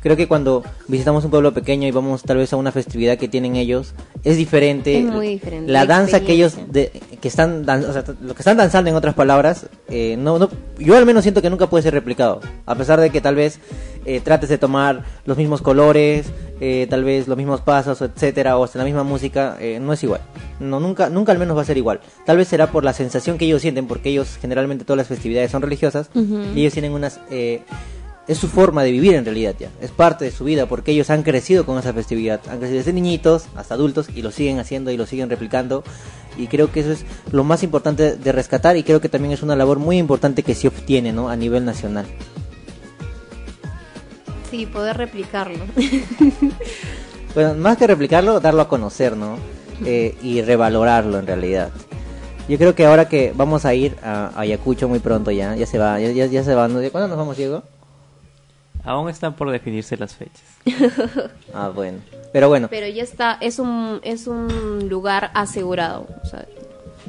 Creo que cuando visitamos un pueblo pequeño y vamos tal vez a una festividad que tienen ellos, es diferente. Es muy diferente, La la danza que ellos, de- que están, dan- o sea, lo que están danzando en otras palabras, eh, no, no, yo al menos siento que nunca puede ser replicado. A pesar de que tal vez eh, trates de tomar los mismos colores, eh, tal vez los mismos pasos, etcétera, o hasta la misma música, eh, no es igual. No, nunca, nunca al menos va a ser igual. Tal vez será por la sensación que ellos sienten, porque ellos generalmente todas las festividades son religiosas y ellos tienen unas, eh, es su forma de vivir en realidad ya, es parte de su vida, porque ellos han crecido con esa festividad, han crecido desde niñitos hasta adultos y lo siguen haciendo y lo siguen replicando. Y creo que eso es lo más importante de rescatar y creo que también es una labor muy importante que se obtiene ¿no? a nivel nacional. Sí, poder replicarlo. Bueno, más que replicarlo, darlo a conocer, ¿no? Eh, y revalorarlo en realidad. Yo creo que ahora que vamos a ir a Ayacucho muy pronto ya, ya se va, ya, ya, ya se va. ¿no? ¿Cuándo nos vamos, Diego? Aún están por definirse las fechas. Ah, bueno. Pero bueno, Pero ya está, es un, es un lugar asegurado. O sea,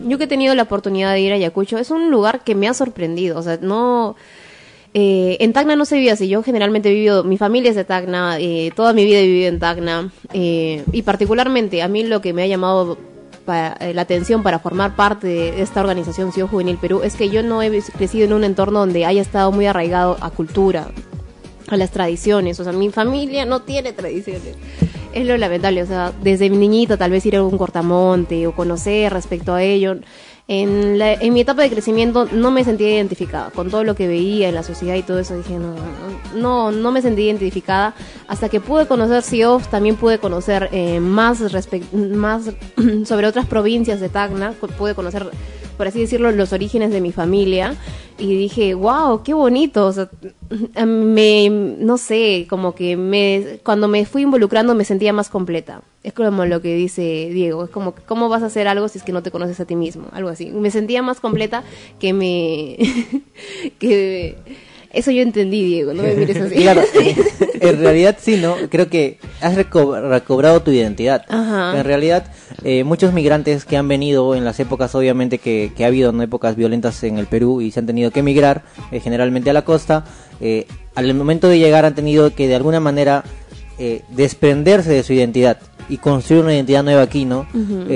yo que he tenido la oportunidad de ir a Ayacucho, es un lugar que me ha sorprendido. O sea, no. Eh, en Tacna no se vive así. Yo generalmente he vivido. Mi familia es de Tacna. eh, toda mi vida he vivido en Tacna. eh, y particularmente a mí lo que me ha llamado eh, la atención para formar parte de esta organización CIO Juvenil Perú es que yo no he crecido en un entorno donde haya estado muy arraigado a cultura, a las tradiciones. O sea, mi familia no tiene tradiciones. Es lo lamentable. O sea, desde mi niñita tal vez ir a un cortamonte o conocer respecto a ello. En, la- en mi etapa de crecimiento no me sentía identificada con todo lo que veía en la sociedad y todo eso. Dije, no, no, no me sentí identificada. Hasta que pude conocer CIOF, también pude conocer eh, más, más sobre otras provincias de Tacna. Pude conocer por así decirlo, los orígenes de mi familia y dije, wow, qué bonito. O sea, me, no sé, como que me, cuando me fui involucrando me sentía más completa. Es como lo que dice Diego, es como, ¿cómo vas a hacer algo si es que no te conoces a ti mismo? Algo así. Me sentía más completa que me... que eso yo entendí, Diego, no me mires así. claro, en realidad sí, ¿no? Creo que has recobrado tu identidad. En realidad, eh, muchos migrantes que han venido en las épocas, obviamente, que, ha habido ¿no? épocas violentas en el Perú y se han tenido que emigrar, eh, generalmente a la costa, eh, al momento de llegar han tenido que de alguna manera desprenderse de su identidad y construir una identidad nueva aquí, ¿no?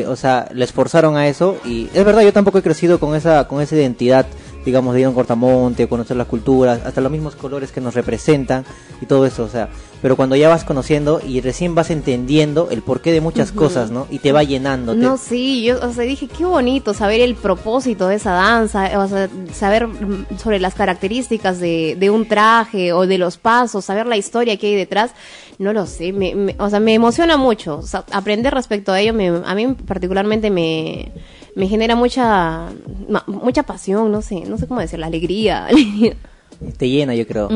o sea, le esforzaron a eso y es verdad, yo tampoco he crecido con esa, con esa identidad digamos, de ir a un cortamonte, conocer las culturas, hasta los mismos colores que nos representan y todo eso, o sea, pero cuando ya vas conociendo y recién vas entendiendo el porqué de muchas cosas, ¿no? Y te va llenando. No, sí, yo, o sea, dije, qué bonito saber el propósito de esa danza, o sea, saber sobre las características de, de un traje o de los pasos, saber la historia que hay detrás, no lo sé, me, o sea, me emociona mucho, o sea, aprender respecto a ello, me, a mí particularmente me me genera mucha mucha pasión, no sé, no sé cómo decir, la alegría. te llena, yo creo.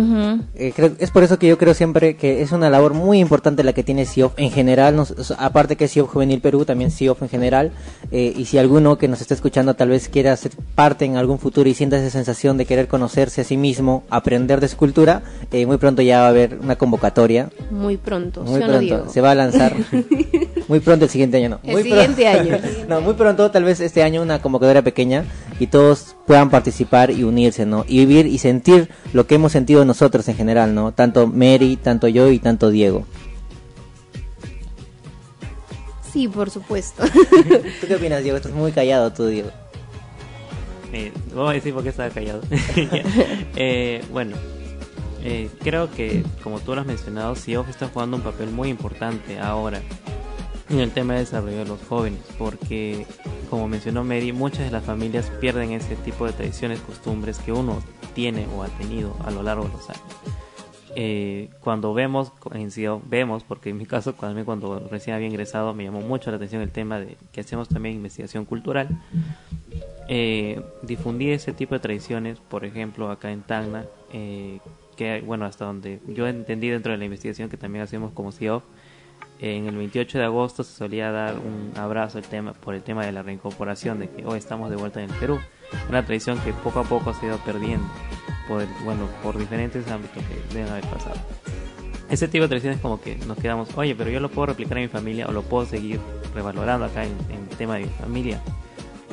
Eh, creo. Es por eso que yo creo siempre que es una labor muy importante la que tiene CIOF en general, aparte que CIOF Juvenil Perú, también CIOF en general, eh, y si alguno que nos está escuchando tal vez quiera ser parte en algún futuro y sienta esa sensación de querer conocerse a sí mismo, aprender de escultura, eh, muy pronto ya va a haber una convocatoria. Muy pronto, muy pronto, se va a lanzar. muy pronto el siguiente año, no. El siguiente año. no, muy pronto, tal vez este año una convocatoria pequeña y todos puedan participar y unirse, ¿no? Y vivir y sentir lo que hemos sentido nosotros en general, ¿no? Tanto Mary, tanto yo y tanto Diego. Sí, por supuesto. ¿Tú qué opinas, Diego? Estás muy callado tú, Diego. Eh, vamos a decir por qué estaba callado. eh, bueno, eh, creo que, como tú lo has mencionado, SIOF está jugando un papel muy importante ahora en el tema de desarrollo de los jóvenes, porque como mencionó Mary, muchas de las familias pierden ese tipo de tradiciones, costumbres que uno tiene o ha tenido a lo largo de los años. Eh, cuando vemos, en vemos, porque en mi caso, cuando, cuando recién había ingresado, me llamó mucho la atención el tema de que hacemos también investigación cultural. Eh, ese tipo de tradiciones, por ejemplo, acá en Tacna, eh, que, bueno, hasta donde yo entendí dentro de la investigación que también hacemos como CEO, en el 28 de agosto se solía dar un abrazo el tema, por el tema de la reincorporación, de que hoy estamos de vuelta en el Perú. Una tradición que poco a poco se ha ido perdiendo, por bueno, por diferentes ámbitos que deben haber pasado. Ese tipo de tradiciones como que nos quedamos, oye, pero yo lo puedo replicar en mi familia o lo puedo seguir revalorando acá en, el tema de mi familia.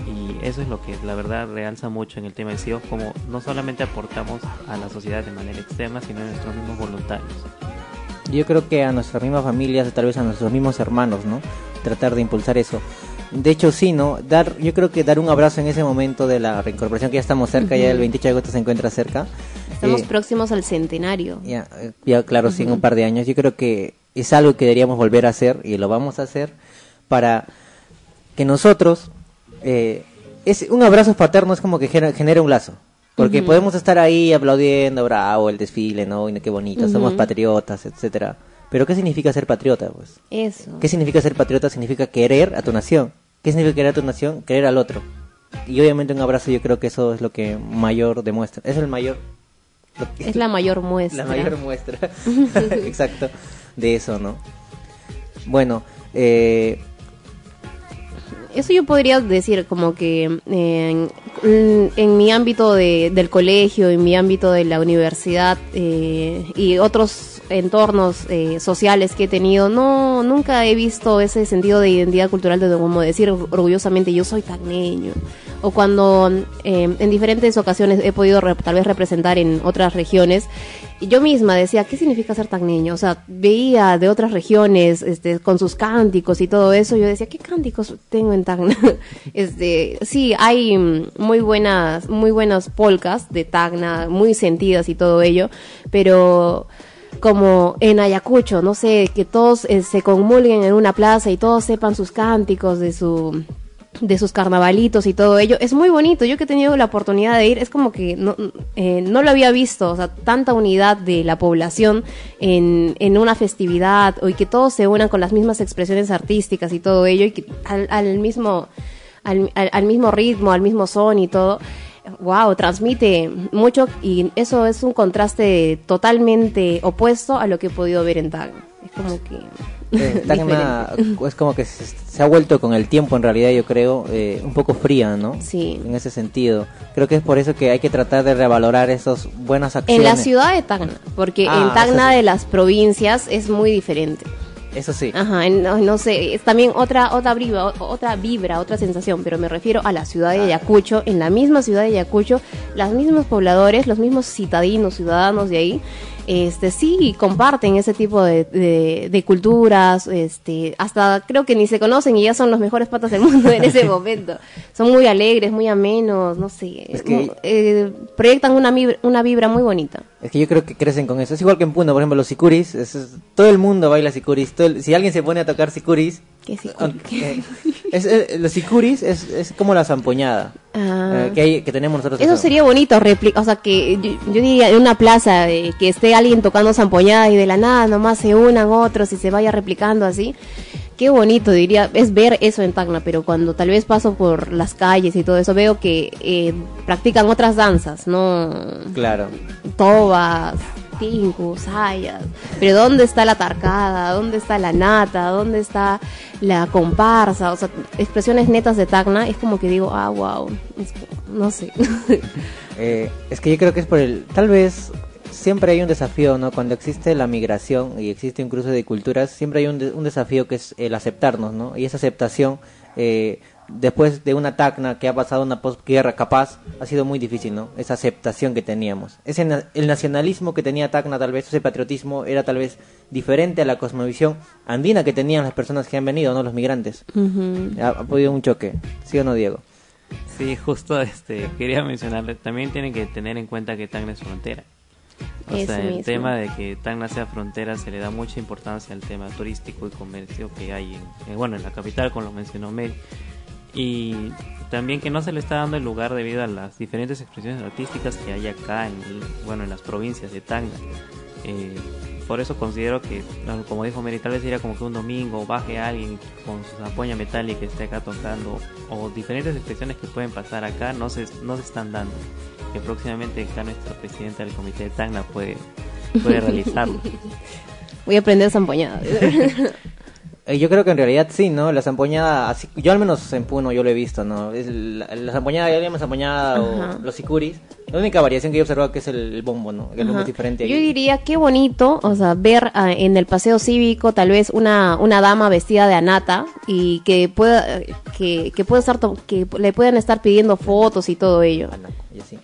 Y eso es lo que la verdad realza mucho en el tema de CEO, como no solamente aportamos a la sociedad de manera externa, sino a nuestros mismos voluntarios yo creo que a nuestras mismas familias, tal vez a nuestros mismos hermanos, ¿no? Tratar de impulsar eso. De hecho, sí, ¿no? Dar, yo creo que dar un abrazo en ese momento de la reincorporación, que ya estamos cerca, ya el 28 de agosto se encuentra cerca. Estamos eh, próximos al centenario. Ya, eh, ya claro, sí, en un par de años. Yo creo que es algo que deberíamos volver a hacer y lo vamos a hacer para que nosotros, eh, es un abrazo paterno es como que genera un lazo. Porque podemos estar ahí aplaudiendo, bravo, el desfile, ¿no? Y qué bonito, somos patriotas, etcétera. Pero ¿qué significa ser patriota, pues? Eso. ¿Qué significa ser patriota? Significa querer a tu nación. ¿Qué significa querer a tu nación? Querer al otro. Y obviamente un abrazo yo creo que eso es lo que mayor demuestra. Es el mayor... Es la mayor muestra. La mayor muestra. Exacto. De eso, ¿no? Bueno, eh, eso yo podría decir como que en, mi ámbito de, del colegio, en mi ámbito de la universidad eh, y otros entornos eh, sociales que he tenido, no nunca he visto ese sentido de identidad cultural de como decir orgullosamente yo soy tagneño o cuando eh, en diferentes ocasiones he podido tal vez representar en otras regiones, yo misma decía, ¿qué significa ser tagneño? O sea, veía de otras regiones este, con sus cánticos y todo eso, yo decía, ¿qué cánticos tengo en Tacna? este, sí, hay muy buenas, muy buenas polcas de Tacna, muy sentidas y todo ello, pero como en Ayacucho, no sé, que todos eh, se conmulguen en una plaza y todos sepan sus cánticos de su de sus carnavalitos y todo ello. Es muy bonito. Yo que he tenido la oportunidad de ir, es como que no, eh, no lo había visto. O sea, tanta unidad de la población en, en una festividad, o y que todos se unan con las mismas expresiones artísticas y todo ello, y que al, al mismo al, al, al mismo ritmo, al mismo son y todo. Wow, transmite mucho y eso es un contraste totalmente opuesto a lo que he podido ver en Tacna. Es como que Eh, Tacna es como que se, se ha vuelto con el tiempo en realidad yo creo eh, un poco fría, ¿no? Sí. En ese sentido. Creo que es por eso que hay que tratar de revalorar esas buenas acciones. En la ciudad de Tacna, porque Ah, en Tacna eso sí. de las provincias es muy diferente. Eso sí. Ajá, no, no sé, es también otra otra vibra, otra vibra, otra sensación, pero me refiero a la ciudad de Ayacucho, en la misma ciudad de Ayacucho, los mismos pobladores, los mismos citadinos, ciudadanos de ahí, este sí comparten ese tipo de, de, de culturas, este, hasta creo que ni se conocen y ya son los mejores patas del mundo en ese momento. Son muy alegres, muy amenos, no sé, Es que- eh, proyectan una vibra, una vibra muy bonita. Es que yo creo que crecen con eso. Es igual que en Puno, por ejemplo, los sicuris. es- todo el mundo baila sicuris. todo el- si alguien se pone a tocar sicuris... ¿Qué sicuri? aunque- eh, es- es- los sicuris es, es como la zampoñada Ah. eh, que, hay, que tenemos nosotros. Eso acá. sería bonito, replica, o sea, que yo, yo diría en una plaza eh, que esté alguien tocando zampoñada y de la nada nomás se unan otros y se vaya replicando así. Qué bonito, diría, es ver eso en Tacna, pero cuando tal vez paso por las calles y todo eso, veo que eh, practican otras danzas, ¿no? Claro. Tobas, tincus, sayas. Pero ¿dónde está la tarcada? ¿Dónde está la nata? ¿Dónde está la comparsa? O sea, expresiones netas de Tacna, es como que digo, ah, wow, no sé. Eh, es que yo creo que es por el... Tal vez siempre hay un desafío, ¿no? Cuando existe la migración y existe un cruce de culturas, siempre hay un, un desafío que es el aceptarnos, ¿no? Y esa aceptación, eh, después de una tacna que ha pasado una posguerra capaz, ha sido muy difícil, ¿no? Esa aceptación que teníamos. Ese, na- el nacionalismo que tenía Tacna, tal vez, ese patriotismo, era tal vez diferente a la cosmovisión andina que tenían las personas que han venido, ¿no? Los migrantes. Ha, ha podido un choque, ¿sí o no, Diego? Sí, justo este quería mencionarle, también tienen que tener en cuenta que Tacna es frontera. O Eso sea, el mismo. tema de que Tacna sea frontera se le da mucha importancia al tema turístico y comercio que hay en, eh, bueno, en la capital, como lo mencionó Mel. Y también que no se le está dando el lugar debido a las diferentes expresiones artísticas que hay acá, en, bueno, en las provincias de Tacna. Eh, por eso considero que, como dijo Mary, tal vez sería como que un domingo baje alguien con su zampoña metálica que esté acá tocando, o diferentes expresiones que pueden pasar acá no se, no se están dando. Que próximamente acá nuestro presidente del comité de Tacna puede, puede realizarlo. Voy a aprender zampoñada. Eh, Yo creo que en realidad sí, ¿no? La zampoñada, así, yo al menos en Puno yo lo he visto, ¿no? Es la, la zampoñada, ya llaman zampoñada Ajá. o los sicuris. La única variación que yo he observado que es el, el bombo, ¿no? Que es diferente. Yo diría qué bonito, o sea, ver ah, en el paseo cívico tal vez una, una dama vestida de anata y que pueda que, que pueda estar que le puedan estar pidiendo fotos y todo ello. Y así.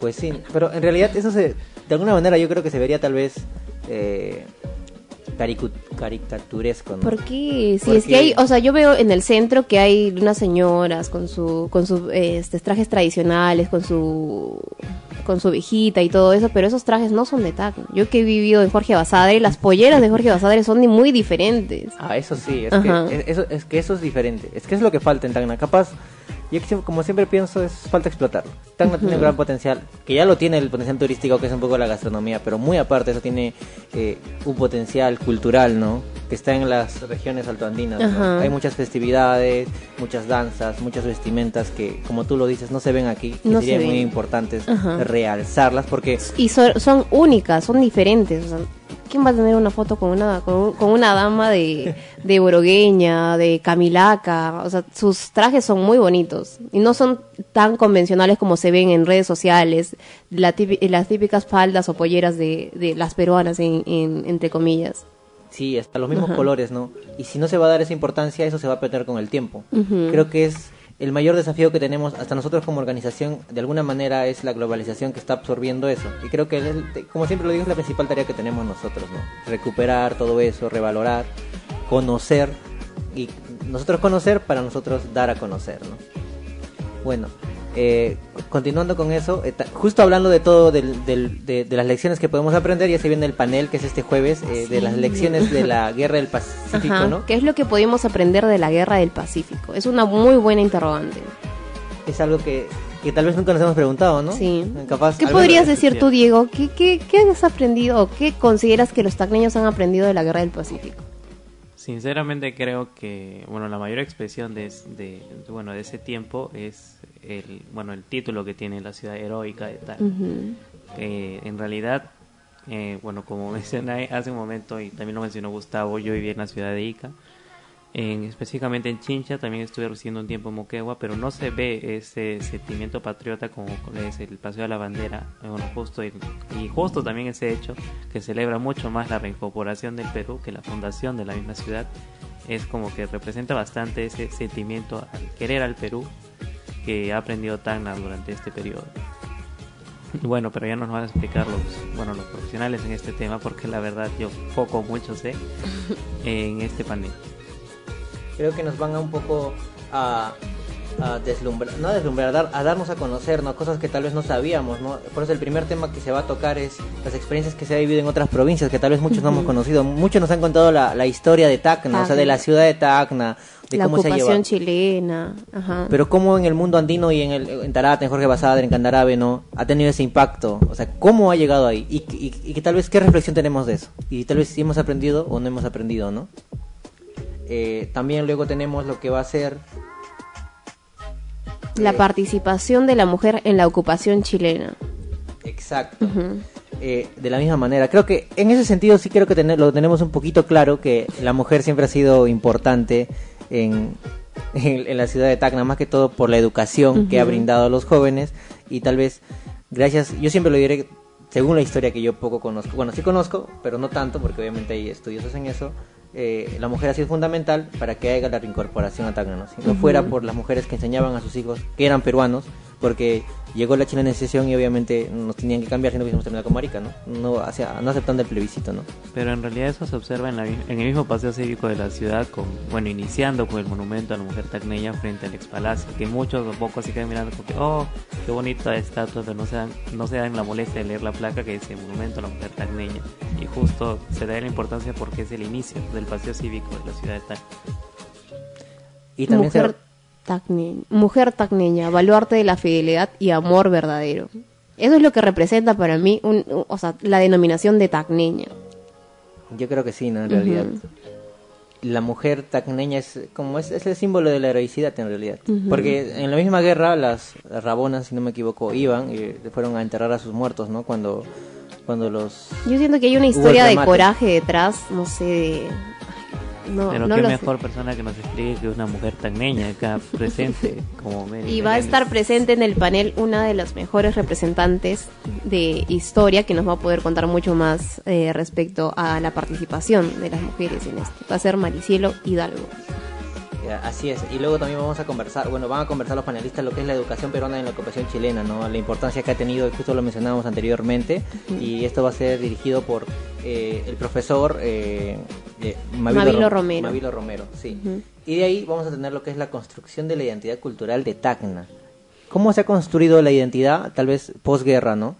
Pues sí, pero en realidad eso se, de alguna manera yo creo que se vería tal vez eh, caricaturesco, ¿no? Porque si Porque- es que hay, o sea, yo veo en el centro que hay unas señoras con su con sus este, trajes tradicionales, con su con su viejita y todo eso, pero esos trajes no son de Tacna. Yo que he vivido en Jorge Basadre, las polleras de Jorge Basadre son muy diferentes. Ah, eso sí, es Ajá. que, es- eso, es que eso es diferente. Es que es lo que falta en Tacna. Capaz, yo como siempre pienso, es falta explotarlo. Tacna tiene un gran potencial, que ya lo tiene el potencial turístico, que es un poco la gastronomía, pero muy aparte, eso tiene eh, un potencial cultural, ¿no? Que está en las regiones altoandinas. ¿no? Hay muchas festividades, muchas danzas, muchas vestimentas que, como tú lo dices, no se ven aquí. No se sería muy importantes Ajá. realzarlas porque Y so- son únicas, son diferentes. o sea, ¿Quién va a tener una foto con una con, un- con una dama de, de Borogueña, de Camilaca? O sea, sus trajes son muy bonitos y no son tan convencionales como se ven en redes sociales, la típi- las típicas faldas o polleras de, de las peruanas, en, en- entre comillas. Sí, hasta los mismos colores, ¿no? Y si no se va a dar esa importancia, eso se va a perder con el tiempo. Creo que es el mayor desafío que tenemos hasta nosotros como organización, de alguna manera, es la globalización que está absorbiendo eso. Y creo que, como siempre lo digo, es la principal tarea que tenemos nosotros, ¿no? Recuperar todo eso, revalorar, conocer, y nosotros conocer para nosotros dar a conocer, ¿no? Bueno, eh, continuando con eso, eh, justo hablando de todo, del- del- de, de las lecciones que podemos aprender, ya se viene el panel que es este jueves, eh, de las lecciones de la guerra del Pacífico, Ajá. ¿no? ¿Qué es lo que pudimos aprender de la guerra del Pacífico? Es una muy buena interrogante. Es algo que, que tal vez nunca nos hemos preguntado, ¿no? Sí. Capaz, ¿Qué podrías decir tú, Diego? ¿Qué, qué, qué has aprendido o qué consideras que los tacneños han aprendido de la guerra del Pacífico? Sinceramente creo que, bueno, la mayor expresión de, de, bueno, de ese tiempo es el, bueno, el título que tiene la ciudad heroica de tal. en realidad, eh, bueno, como mencioné hace un momento y también lo mencionó Gustavo, yo viví en la ciudad de Ica en, específicamente en Chincha, también estuve residiendo un tiempo en Moquegua, pero no se ve ese sentimiento patriota como es el Paseo de la Bandera, bueno, justo y, justo también ese hecho que celebra mucho más la reincorporación del Perú que la fundación de la misma ciudad, es como que representa bastante ese sentimiento al querer al Perú que ha aprendido Tacna durante este periodo. Bueno, pero ya nos van a explicar los, bueno, los profesionales en este tema, porque la verdad yo poco mucho sé en este panel creo que nos van a un poco a, a deslumbrar, no a deslumbrar, a, dar, a darnos a conocer, ¿no? Cosas que tal vez no sabíamos, ¿no? Por eso el primer tema que se va a tocar es las experiencias que se ha vivido en otras provincias, que tal vez muchos no hemos conocido. Muchos nos han contado la, la historia de Tacna, o sea, de la ciudad de Tacna, de la cómo ocupación chilena. Ajá. Pero cómo en el mundo andino y en, el, en Tarata, en Jorge Basadre, en Candarabe, ¿no? Ha tenido ese impacto. O sea, cómo ha llegado ahí. Y, y, y que tal vez, ¿qué reflexión tenemos de eso? Y tal vez si hemos aprendido o no hemos aprendido, ¿no? Eh, también luego tenemos lo que va a ser la participación de la mujer en la ocupación chilena. Exacto. Eh, de la misma manera, creo que en ese sentido sí creo que lo tenemos un poquito claro que la mujer siempre ha sido importante en, en, la ciudad de Tacna, más que todo por la educación que ha brindado a los jóvenes y tal vez gracias, yo siempre lo diré según la historia que yo poco conozco, bueno sí conozco, pero no tanto porque obviamente hay estudiosos en eso, eh, la mujer ha sido fundamental para que haya la reincorporación a Tacna, Si no fuera por las mujeres que enseñaban a sus hijos, que eran peruanos, porque llegó la chilenización y obviamente nos tenían que cambiar si no hubiésemos terminado con Marica, ¿no? No, hacia, no aceptando el plebiscito, ¿no? Pero en realidad eso se observa en, en el mismo paseo cívico de la ciudad, con, bueno, iniciando con el monumento a la mujer tacneña frente al ex palacio, que muchos o pocos se quedan mirando porque, oh, qué bonita estatua, pero no se, dan, no se dan la molestia de leer la placa que dice monumento a la mujer tacneña. Y justo se da la importancia porque es el inicio del paseo cívico de la ciudad de Tacna. Y también mujer mujer tacneña, baluarte de la fidelidad y amor verdadero. Eso es lo que representa para mí o sea, la denominación de tacneña. Yo creo que sí, ¿no? En realidad. La mujer tacneña es como es, es, el símbolo de la heroicidad en realidad. Porque en la misma guerra las, rabonas, si no me equivoco, iban y fueron a enterrar a sus muertos, ¿no? Cuando, cuando los... Yo siento que hay una historia de coraje detrás, no sé, de, pero qué mejor persona que nos explique que una mujer tan niña acá presente como Y va a estar presente en el panel una de las mejores representantes de historia que nos va a poder contar mucho más eh, respecto a la participación de las mujeres en esto. Va a ser Maricielo Hidalgo. Así es, y luego también vamos a conversar, bueno, van a conversar los panelistas lo que es la educación peruana en la ocupación chilena, ¿no? La importancia que ha tenido, justo lo mencionábamos anteriormente, y esto va a ser dirigido por eh, el profesor eh, Mavilo, Romero. Mavilo Romero, sí. Y de ahí vamos a tener lo que es la construcción de la identidad cultural de Tacna. ¿Cómo se ha construido la identidad, tal vez posguerra, ¿no?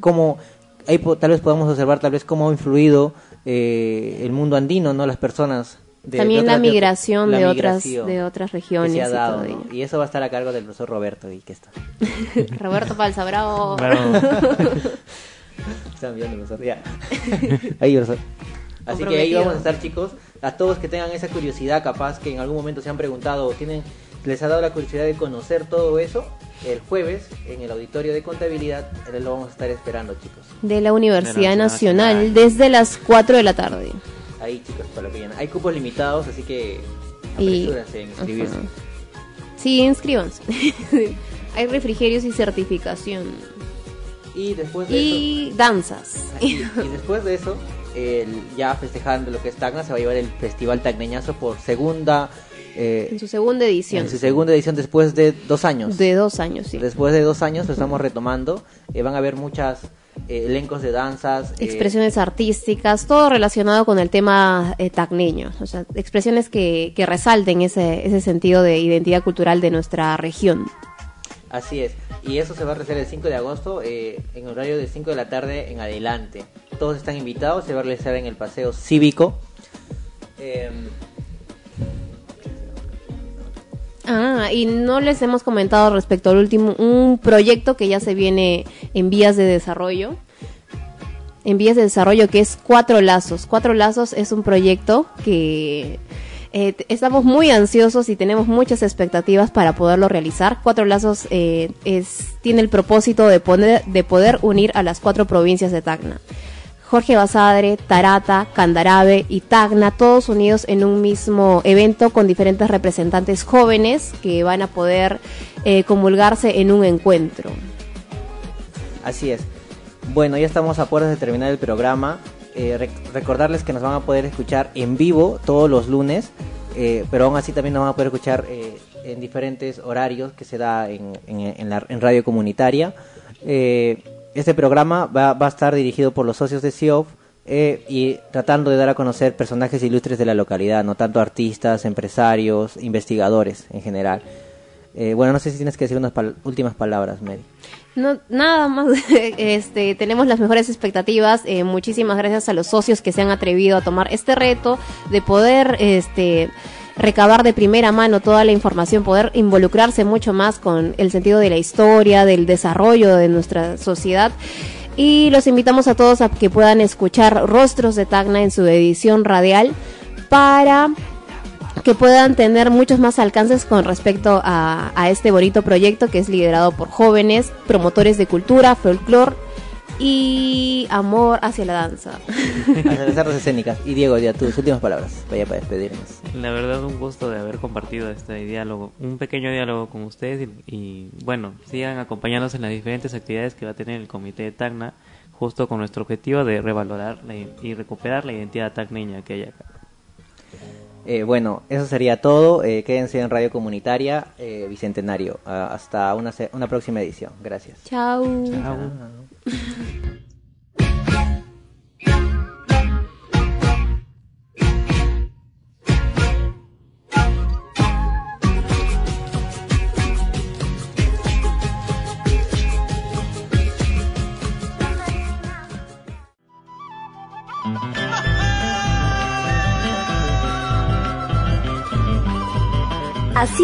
¿Cómo, ahí tal vez podamos observar tal vez cómo ha influido eh, el mundo andino, ¿no? Las personas también la migración de, otras de otras regiones y, eso va a estar a cargo del profesor Roberto y que está Roberto Falsa bravo, están viendo profesor ya ahí profesor así que ahí vamos a estar chicos a todos que tengan esa curiosidad capaz que en algún momento se han preguntado tienen les ha dado la curiosidad de conocer todo eso el jueves en el auditorio de contabilidad lo vamos a estar esperando chicos de la Universidad Nacional desde las 4 de la tarde ahí chicos para lo que Hay cupos limitados, así que apresúrense en inscribirse. Sí, inscríbanse. Hay refrigerios y certificación. Y después de y danzas. Y, después de eso, el, ya festejando lo que es Tacna, se va a llevar el Festival Tacneñazo por segunda... Eh, en su segunda edición. En su segunda edición después de dos años. De dos años, sí. Después de dos años lo estamos retomando. Eh, van a haber muchas eh, elencos de danzas. Expresiones artísticas, todo relacionado con el tema eh, tacneño, o sea, expresiones que, que resalten ese, ese sentido de identidad cultural de nuestra región. Así es, y eso se va a realizar el 5 de agosto en horario de 5 de la tarde en adelante. Todos están invitados, se va a realizar en el Paseo Cívico. Em, Ah, y no les hemos comentado respecto al último, un proyecto que ya se viene en vías de desarrollo. en vías de desarrollo que es Cuatro Lazos. Cuatro Lazos es un proyecto que eh, estamos muy ansiosos y tenemos muchas expectativas para poderlo realizar. Cuatro Lazos eh, tiene el propósito de, de poder unir a las cuatro provincias de Tacna. Jorge Basadre, Tarata, Candarabe y Tacna, todos unidos en un mismo evento con diferentes representantes jóvenes que van a poder eh, comulgarse en un encuentro. Así es. Bueno, ya estamos a puertas de terminar el programa. Eh, recordarles que nos van a poder escuchar en vivo todos los lunes, eh, pero aún así también nos van a poder escuchar eh, en diferentes horarios que se da en, en, radio comunitaria. este programa va, a estar dirigido por los socios de CIOF y tratando de dar a conocer personajes ilustres de la localidad, no tanto artistas, empresarios, investigadores en general. bueno, no sé si tienes que decir unas últimas palabras, Mary. No, nada más, este, tenemos las mejores expectativas. Eh, muchísimas gracias a los socios que se han atrevido a tomar este reto de poder, este, recabar de primera mano toda la información, poder involucrarse mucho más con el sentido de la historia, del desarrollo de nuestra sociedad. Y los invitamos a todos a que puedan escuchar Rostros de Tacna en su edición radial para que puedan tener muchos más alcances con respecto a, este bonito proyecto que es liderado por jóvenes, promotores de cultura, folclore y amor hacia la danza. Hacia las artes escénicas. Y Diego, ya tus últimas palabras, vaya para despedirnos. La verdad, un gusto de haber compartido este diálogo, un pequeño diálogo con ustedes y, bueno, sigan acompañándonos en las diferentes actividades que va a tener el Comité de Tacna, justo con nuestro objetivo de revalorar y recuperar la identidad tacneña que hay acá. Eh, bueno, eso sería todo. Eh, quédense en Radio Comunitaria eh, Bicentenario. Ah, hasta una, una próxima edición. Gracias. Chao. Así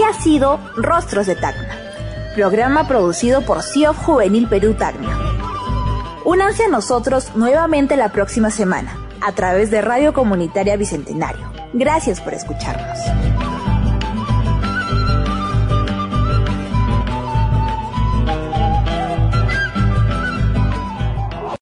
ha sido Rostros de Tacna, programa producido por CIOF Juvenil Perú Tacna. Únanse a nosotros nuevamente la próxima semana a través de Radio Comunitaria Bicentenario. Gracias por escucharnos.